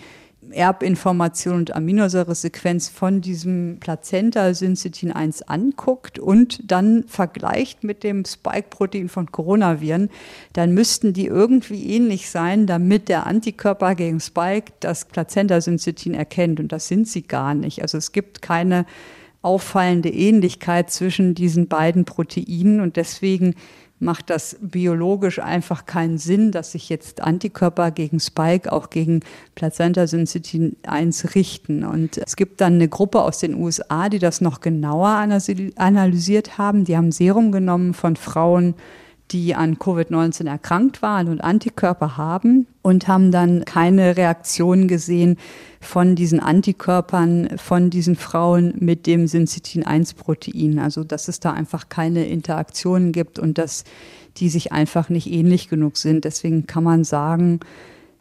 Erbinformation und Aminosäuresequenz von diesem Plazenta-Syncytin 1 anguckt und dann vergleicht mit dem Spike-Protein von Coronaviren, dann müssten die irgendwie ähnlich sein, damit der Antikörper gegen Spike das Plazenta-Syncytin erkennt. Und das sind sie gar nicht. Also es gibt keine auffallende Ähnlichkeit zwischen diesen beiden Proteinen und deswegen macht das biologisch einfach keinen Sinn, dass sich jetzt Antikörper gegen Spike auch gegen Plazenta-Syncytin 1 richten. Und es gibt dann eine Gruppe aus den USA, die das noch genauer analysiert haben. Die haben Serum genommen von Frauen, die an Covid-19 erkrankt waren und Antikörper haben und haben dann keine Reaktion gesehen von diesen Antikörpern von diesen Frauen mit dem Syncytin-1-Protein. Also dass es da einfach keine Interaktionen gibt und dass die sich einfach nicht ähnlich genug sind. Deswegen kann man sagen,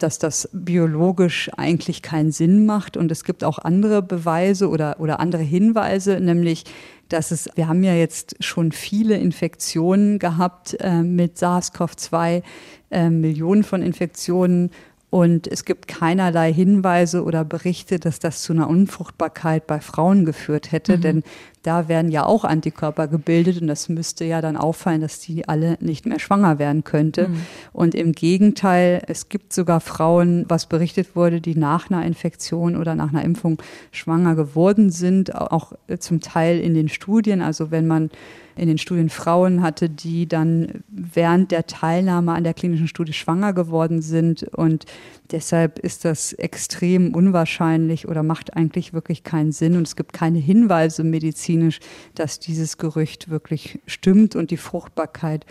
dass das biologisch eigentlich keinen Sinn macht. Und es gibt auch andere Beweise oder, oder andere Hinweise, nämlich, dass es, wir haben ja jetzt schon viele Infektionen gehabt äh, mit SARS-CoV-2, äh, Millionen von Infektionen und es gibt keinerlei Hinweise oder Berichte, dass das zu einer Unfruchtbarkeit bei Frauen geführt hätte, mhm. denn da werden ja auch Antikörper gebildet und das müsste ja dann auffallen, dass die alle nicht mehr schwanger werden könnte. Mhm. Und im Gegenteil, es gibt sogar Frauen, was berichtet wurde, die nach einer Infektion oder nach einer Impfung schwanger geworden sind, auch zum Teil in den Studien. Also wenn man in den Studien Frauen hatte, die dann während der Teilnahme an der klinischen Studie schwanger geworden sind. Und deshalb ist das extrem unwahrscheinlich oder macht eigentlich wirklich keinen Sinn. Und es gibt keine Hinweise medizinisch, dass dieses Gerücht wirklich stimmt und die Fruchtbarkeit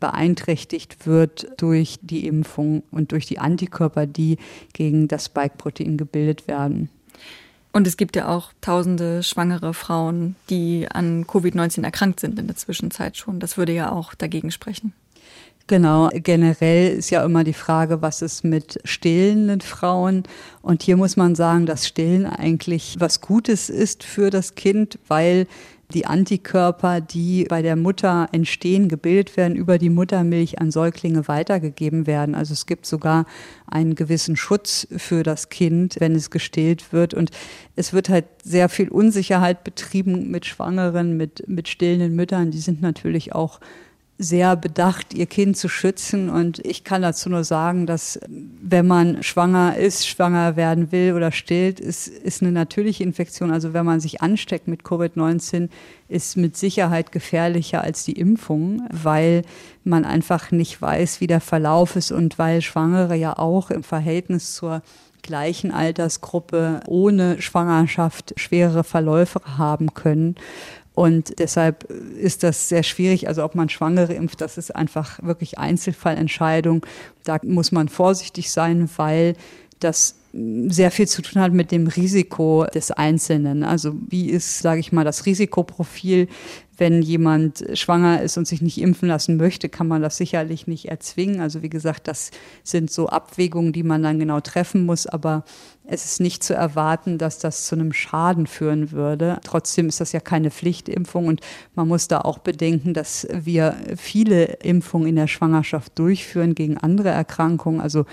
beeinträchtigt wird durch die Impfung und durch die Antikörper, die gegen das Spike-Protein gebildet werden. Und es gibt ja auch tausende schwangere Frauen, die an Covid-19 erkrankt sind in der Zwischenzeit schon. Das würde ja auch dagegen sprechen. Genau, generell ist ja immer die Frage, was ist mit stillenden Frauen? Und hier muss man sagen, dass Stillen eigentlich was Gutes ist für das Kind, weil die Antikörper, die bei der Mutter entstehen, gebildet werden, über die Muttermilch an Säuglinge weitergegeben werden. Also es gibt sogar einen gewissen Schutz für das Kind, wenn es gestillt wird. Und es wird halt sehr viel Unsicherheit betrieben mit Schwangeren, mit, mit stillenden Müttern. Die sind natürlich auch sehr bedacht, ihr Kind zu schützen. Und ich kann dazu nur sagen, dass wenn man schwanger ist, schwanger werden will oder stillt, ist, ist eine natürliche Infektion. Also wenn man sich ansteckt mit Covid-19, ist mit Sicherheit gefährlicher als die Impfung, weil man einfach nicht weiß, wie der Verlauf ist und weil Schwangere ja auch im Verhältnis zur gleichen Altersgruppe ohne Schwangerschaft schwerere Verläufe haben können. Und deshalb ist das sehr schwierig. Also ob man Schwangere impft, das ist einfach wirklich Einzelfallentscheidung. Da muss man vorsichtig sein, weil das sehr viel zu tun hat mit dem Risiko des Einzelnen. Also wie ist, sage ich mal, das Risikoprofil wenn jemand schwanger ist und sich nicht impfen lassen möchte, kann man das sicherlich nicht erzwingen. Also wie gesagt, das sind so Abwägungen, die man dann genau treffen muss. Aber es ist nicht zu erwarten, dass das zu einem Schaden führen würde. Trotzdem ist das ja keine Pflichtimpfung und man muss da auch bedenken, dass wir viele Impfungen in der Schwangerschaft durchführen gegen andere Erkrankungen. Also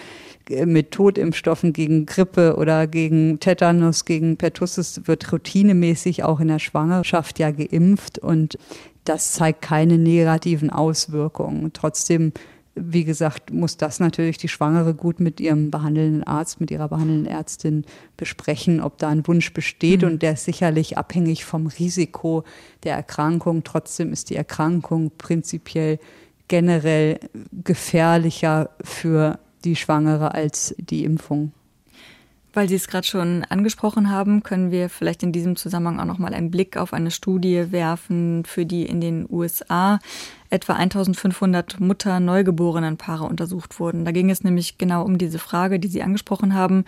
mit Totimpfstoffen gegen Grippe oder gegen Tetanus, gegen Pertussis wird routinemäßig auch in der Schwangerschaft ja geimpft und das zeigt keine negativen Auswirkungen. Trotzdem, wie gesagt, muss das natürlich die Schwangere gut mit ihrem behandelnden Arzt, mit ihrer behandelnden Ärztin besprechen, ob da ein Wunsch besteht. Mhm. Und der ist sicherlich abhängig vom Risiko der Erkrankung. Trotzdem ist die Erkrankung prinzipiell generell gefährlicher für die Schwangere als die Impfung. Weil Sie es gerade schon angesprochen haben, können wir vielleicht in diesem Zusammenhang auch noch mal einen Blick auf eine Studie werfen, für die in den USA etwa 1500 Mutter-Neugeborenenpaare untersucht wurden. Da ging es nämlich genau um diese Frage, die Sie angesprochen haben,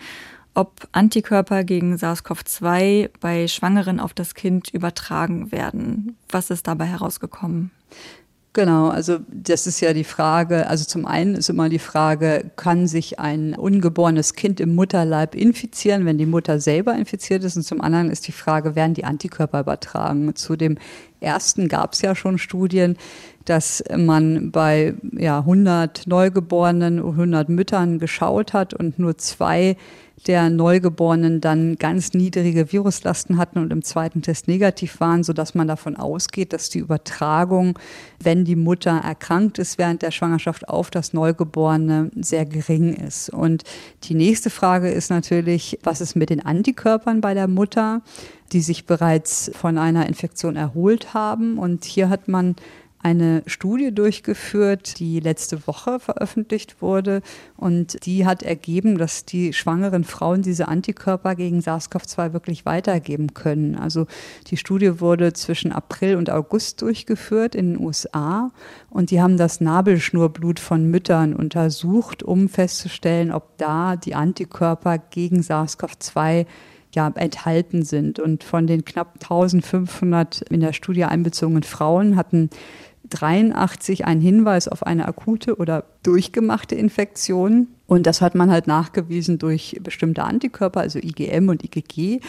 ob Antikörper gegen SARS-CoV-2 bei Schwangeren auf das Kind übertragen werden. Was ist dabei herausgekommen? Genau, also das ist ja die Frage, also zum einen ist immer die Frage, kann sich ein ungeborenes Kind im Mutterleib infizieren, wenn die Mutter selber infiziert ist? Und zum anderen ist die Frage, werden die Antikörper übertragen? Zu dem ersten gab es ja schon Studien, dass man bei ja, 100 Neugeborenen, 100 Müttern geschaut hat und nur zwei der Neugeborenen dann ganz niedrige Viruslasten hatten und im zweiten Test negativ waren, sodass man davon ausgeht, dass die Übertragung, wenn die Mutter erkrankt ist während der Schwangerschaft auf das Neugeborene, sehr gering ist. Und die nächste Frage ist natürlich, was ist mit den Antikörpern bei der Mutter, die sich bereits von einer Infektion erholt haben? Und hier hat man eine Studie durchgeführt, die letzte Woche veröffentlicht wurde. Und die hat ergeben, dass die schwangeren Frauen diese Antikörper gegen SARS-CoV-2 wirklich weitergeben können. Also die Studie wurde zwischen April und August durchgeführt in den USA. Und die haben das Nabelschnurblut von Müttern untersucht, um festzustellen, ob da die Antikörper gegen SARS-CoV-2 ja, enthalten sind. Und von den knapp 1500 in der Studie einbezogenen Frauen hatten 83 ein Hinweis auf eine akute oder durchgemachte Infektion. Und das hat man halt nachgewiesen durch bestimmte Antikörper, also IgM und IgG.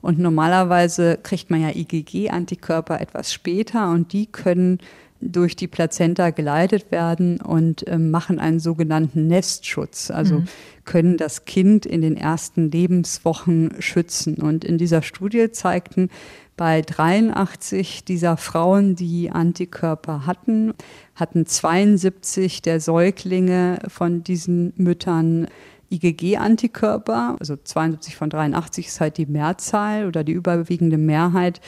Und normalerweise kriegt man ja IgG-Antikörper etwas später und die können durch die Plazenta geleitet werden und äh, machen einen sogenannten Nestschutz, also mhm. können das Kind in den ersten Lebenswochen schützen. Und in dieser Studie zeigten bei 83 dieser Frauen, die Antikörper hatten, hatten 72 der Säuglinge von diesen Müttern IgG-Antikörper, also 72 von 83 ist halt die Mehrzahl oder die überwiegende Mehrheit.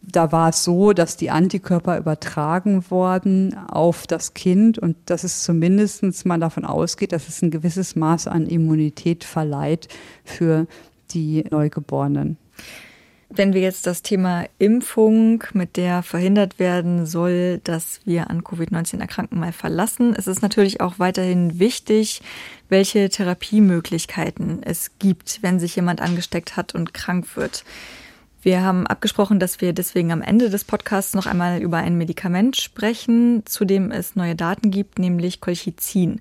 Da war es so, dass die Antikörper übertragen wurden auf das Kind und dass es zumindest mal davon ausgeht, dass es ein gewisses Maß an Immunität verleiht für die Neugeborenen. Wenn wir jetzt das Thema Impfung, mit der verhindert werden soll, dass wir an Covid-19 erkranken, mal verlassen, ist es natürlich auch weiterhin wichtig, welche Therapiemöglichkeiten es gibt, wenn sich jemand angesteckt hat und krank wird. Wir haben abgesprochen, dass wir deswegen am Ende des Podcasts noch einmal über ein Medikament sprechen, zu dem es neue Daten gibt, nämlich Colchicin.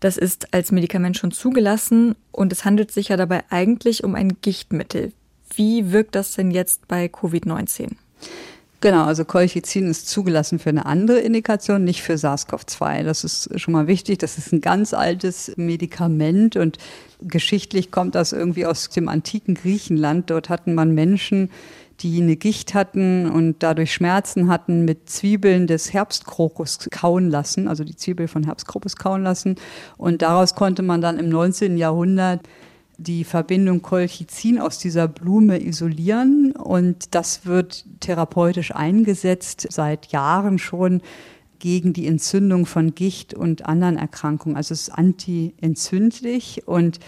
Das ist als Medikament schon zugelassen und es handelt sich ja dabei eigentlich um ein Gichtmittel. Wie wirkt das denn jetzt bei Covid-19? Genau, also Colchicin ist zugelassen für eine andere Indikation, nicht für SARS-CoV-2. Das ist schon mal wichtig. Das ist ein ganz altes Medikament und geschichtlich kommt das irgendwie aus dem antiken Griechenland. Dort hatten man Menschen, die eine Gicht hatten und dadurch Schmerzen hatten, mit Zwiebeln des Herbstkrokus kauen lassen, also die Zwiebel von Herbstkrokus kauen lassen. Und daraus konnte man dann im 19. Jahrhundert die Verbindung Colchicin aus dieser Blume isolieren und das wird therapeutisch eingesetzt seit Jahren schon gegen die Entzündung von Gicht und anderen Erkrankungen. Also es ist antientzündlich und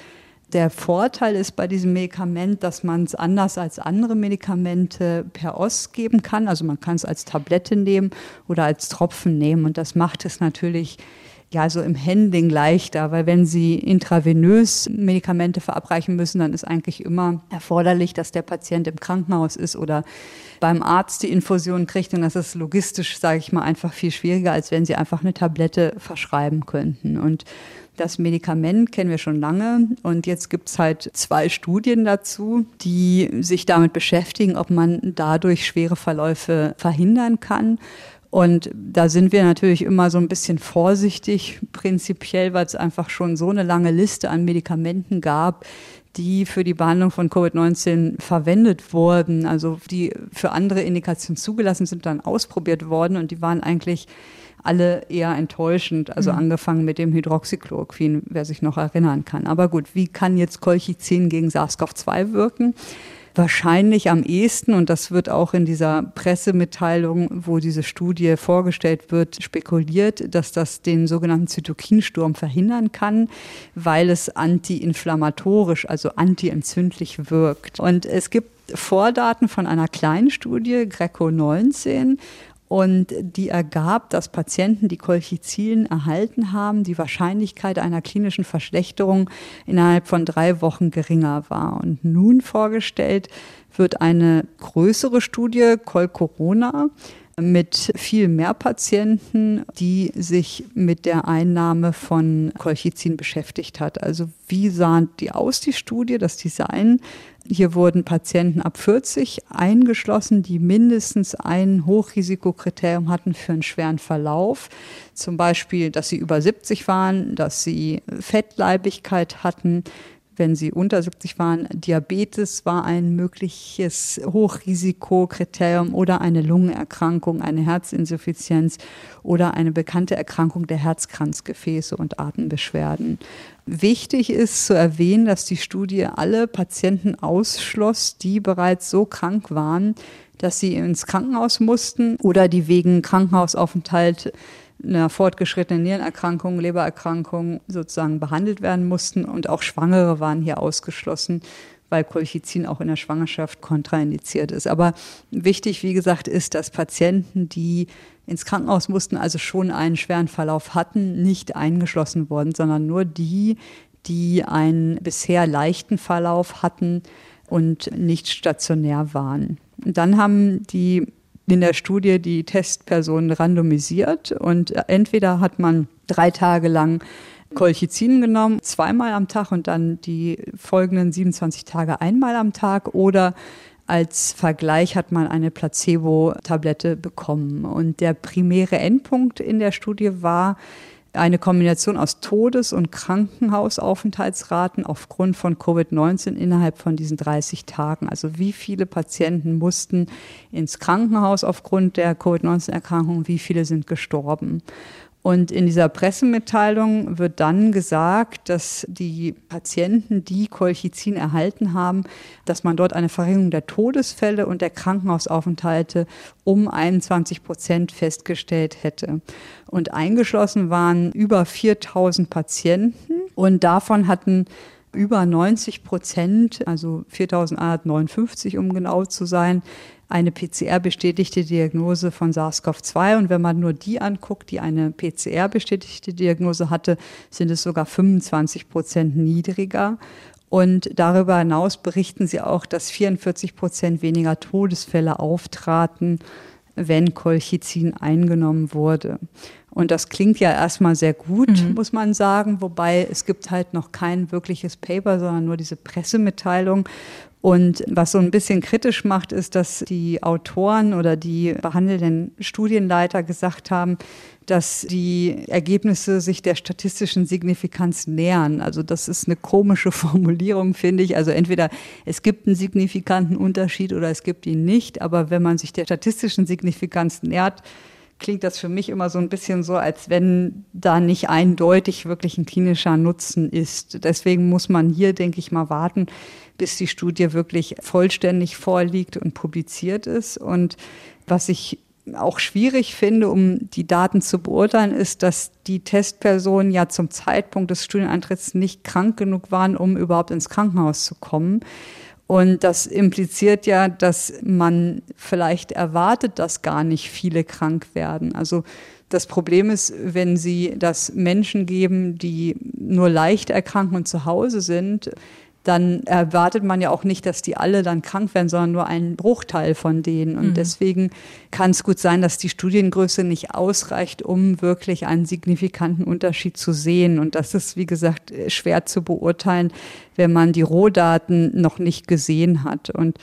der Vorteil ist bei diesem Medikament, dass man es anders als andere Medikamente per Ost geben kann. Also man kann es als Tablette nehmen oder als Tropfen nehmen und das macht es natürlich ja so im Handling leichter, weil wenn Sie intravenös Medikamente verabreichen müssen, dann ist eigentlich immer erforderlich, dass der Patient im Krankenhaus ist oder beim Arzt die Infusion kriegt und das ist logistisch, sage ich mal, einfach viel schwieriger, als wenn Sie einfach eine Tablette verschreiben könnten. Und das Medikament kennen wir schon lange und jetzt gibt es halt zwei Studien dazu, die sich damit beschäftigen, ob man dadurch schwere Verläufe verhindern kann. Und da sind wir natürlich immer so ein bisschen vorsichtig, prinzipiell, weil es einfach schon so eine lange Liste an Medikamenten gab, die für die Behandlung von Covid-19 verwendet wurden, also die für andere Indikationen zugelassen sind, dann ausprobiert worden und die waren eigentlich alle eher enttäuschend, also mhm. angefangen mit dem Hydroxychloroquin, wer sich noch erinnern kann. Aber gut, wie kann jetzt Colchicin gegen SARS-CoV-2 wirken? Wahrscheinlich am ehesten, und das wird auch in dieser Pressemitteilung, wo diese Studie vorgestellt wird, spekuliert, dass das den sogenannten Zytokinsturm verhindern kann, weil es antiinflammatorisch, also antientzündlich wirkt. Und es gibt Vordaten von einer kleinen Studie, Greco 19, Und die ergab, dass Patienten, die Colchicin erhalten haben, die Wahrscheinlichkeit einer klinischen Verschlechterung innerhalb von drei Wochen geringer war. Und nun vorgestellt wird eine größere Studie, Col-Corona, mit viel mehr Patienten, die sich mit der Einnahme von Colchicin beschäftigt hat. Also wie sahen die aus, die Studie, das Design? Hier wurden Patienten ab 40 eingeschlossen, die mindestens ein Hochrisikokriterium hatten für einen schweren Verlauf. Zum Beispiel, dass sie über 70 waren, dass sie Fettleibigkeit hatten, wenn sie unter 70 waren. Diabetes war ein mögliches Hochrisikokriterium oder eine Lungenerkrankung, eine Herzinsuffizienz oder eine bekannte Erkrankung der Herzkranzgefäße und Atembeschwerden. Wichtig ist zu erwähnen, dass die Studie alle Patienten ausschloss, die bereits so krank waren, dass sie ins Krankenhaus mussten oder die wegen Krankenhausaufenthalt einer fortgeschrittenen Nierenerkrankung, Lebererkrankung sozusagen behandelt werden mussten und auch Schwangere waren hier ausgeschlossen, weil Colchicin auch in der Schwangerschaft kontraindiziert ist. Aber wichtig, wie gesagt, ist, dass Patienten, die ins Krankenhaus mussten, also schon einen schweren Verlauf hatten, nicht eingeschlossen wurden, sondern nur die, die einen bisher leichten Verlauf hatten und nicht stationär waren. Dann haben die in der Studie die Testpersonen randomisiert und entweder hat man drei Tage lang Colchicin genommen, zweimal am Tag und dann die folgenden 27 Tage einmal am Tag oder als Vergleich hat man eine Placebo-Tablette bekommen. Und der primäre Endpunkt in der Studie war, eine Kombination aus Todes- und Krankenhausaufenthaltsraten aufgrund von Covid-19 innerhalb von diesen 30 Tagen. Also wie viele Patienten mussten ins Krankenhaus aufgrund der Covid-19-Erkrankung, wie viele sind gestorben. Und in dieser Pressemitteilung wird dann gesagt, dass die Patienten, die Colchicin erhalten haben, dass man dort eine Verringerung der Todesfälle und der Krankenhausaufenthalte um 21 Prozent festgestellt hätte. Und eingeschlossen waren über 4000 Patienten und davon hatten über 90 Prozent, also 4159 um genau zu sein, eine PCR-bestätigte Diagnose von SARS-CoV-2. Und wenn man nur die anguckt, die eine PCR-bestätigte Diagnose hatte, sind es sogar 25 Prozent niedriger. Und darüber hinaus berichten sie auch, dass 44 Prozent weniger Todesfälle auftraten, wenn Colchicin eingenommen wurde. Und das klingt ja erstmal sehr gut, mhm. muss man sagen, wobei es gibt halt noch kein wirkliches Paper, sondern nur diese Pressemitteilung. Und was so ein bisschen kritisch macht, ist, dass die Autoren oder die behandelnden Studienleiter gesagt haben, dass die Ergebnisse sich der statistischen Signifikanz nähern. Also das ist eine komische Formulierung, finde ich. Also entweder es gibt einen signifikanten Unterschied oder es gibt ihn nicht. Aber wenn man sich der statistischen Signifikanz nähert, klingt das für mich immer so ein bisschen so, als wenn da nicht eindeutig wirklich ein klinischer Nutzen ist. Deswegen muss man hier, denke ich mal, warten, bis die Studie wirklich vollständig vorliegt und publiziert ist. Und was ich auch schwierig finde, um die Daten zu beurteilen, ist, dass die Testpersonen ja zum Zeitpunkt des Studieneintritts nicht krank genug waren, um überhaupt ins Krankenhaus zu kommen. Und das impliziert ja, dass man vielleicht erwartet, dass gar nicht viele krank werden. Also das Problem ist, wenn Sie das Menschen geben, die nur leicht erkranken und zu Hause sind, dann erwartet man ja auch nicht, dass die alle dann krank werden, sondern nur ein Bruchteil von denen. Und mhm. deswegen kann es gut sein, dass die Studiengröße nicht ausreicht, um wirklich einen signifikanten Unterschied zu sehen. Und das ist, wie gesagt, schwer zu beurteilen, wenn man die Rohdaten noch nicht gesehen hat. Und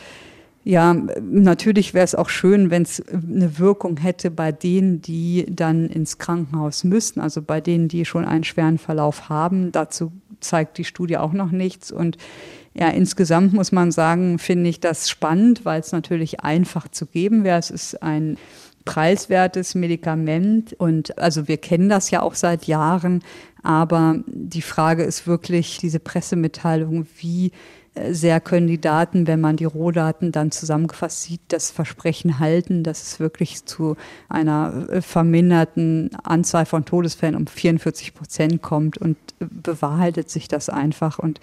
ja, natürlich wäre es auch schön, wenn es eine Wirkung hätte bei denen, die dann ins Krankenhaus müssten, also bei denen, die schon einen schweren Verlauf haben. Dazu zeigt die Studie auch noch nichts. Und ja, insgesamt muss man sagen, finde ich das spannend, weil es natürlich einfach zu geben wäre. Es ist ein preiswertes Medikament und also wir kennen das ja auch seit Jahren, aber die Frage ist wirklich diese Pressemitteilung, wie sehr können die Daten, wenn man die Rohdaten dann zusammengefasst sieht, das Versprechen halten, dass es wirklich zu einer äh, verminderten Anzahl von Todesfällen um 44 Prozent kommt und äh, bewahrheitet sich das einfach. Und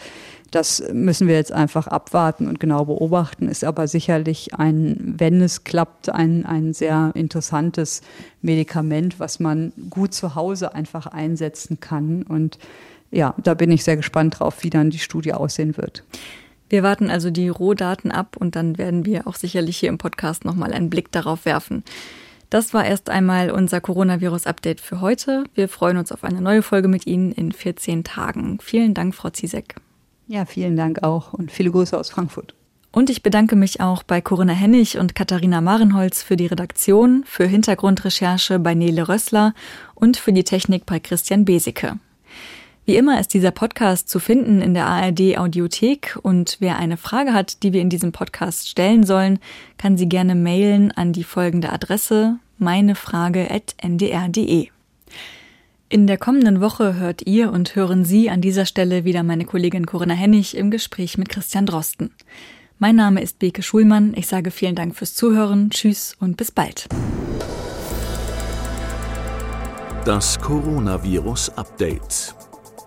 das müssen wir jetzt einfach abwarten und genau beobachten, ist aber sicherlich ein, wenn es klappt, ein, ein sehr interessantes Medikament, was man gut zu Hause einfach einsetzen kann. Und ja, da bin ich sehr gespannt drauf, wie dann die Studie aussehen wird. Wir warten also die Rohdaten ab und dann werden wir auch sicherlich hier im Podcast nochmal einen Blick darauf werfen. Das war erst einmal unser Coronavirus-Update für heute. Wir freuen uns auf eine neue Folge mit Ihnen in 14 Tagen. Vielen Dank, Frau Ziesek. Ja, vielen Dank auch und viele Grüße aus Frankfurt. Und ich bedanke mich auch bei Corinna Hennig und Katharina Marenholz für die Redaktion, für Hintergrundrecherche bei Nele Rössler und für die Technik bei Christian Besicke. Wie immer ist dieser Podcast zu finden in der ARD Audiothek und wer eine Frage hat, die wir in diesem Podcast stellen sollen, kann sie gerne mailen an die folgende Adresse meinefrage.ndr.de. In der kommenden Woche hört ihr und hören Sie an dieser Stelle wieder meine Kollegin Corinna Hennig im Gespräch mit Christian Drosten. Mein Name ist Beke Schulmann. Ich sage vielen Dank fürs Zuhören. Tschüss und bis bald. Das Coronavirus Update.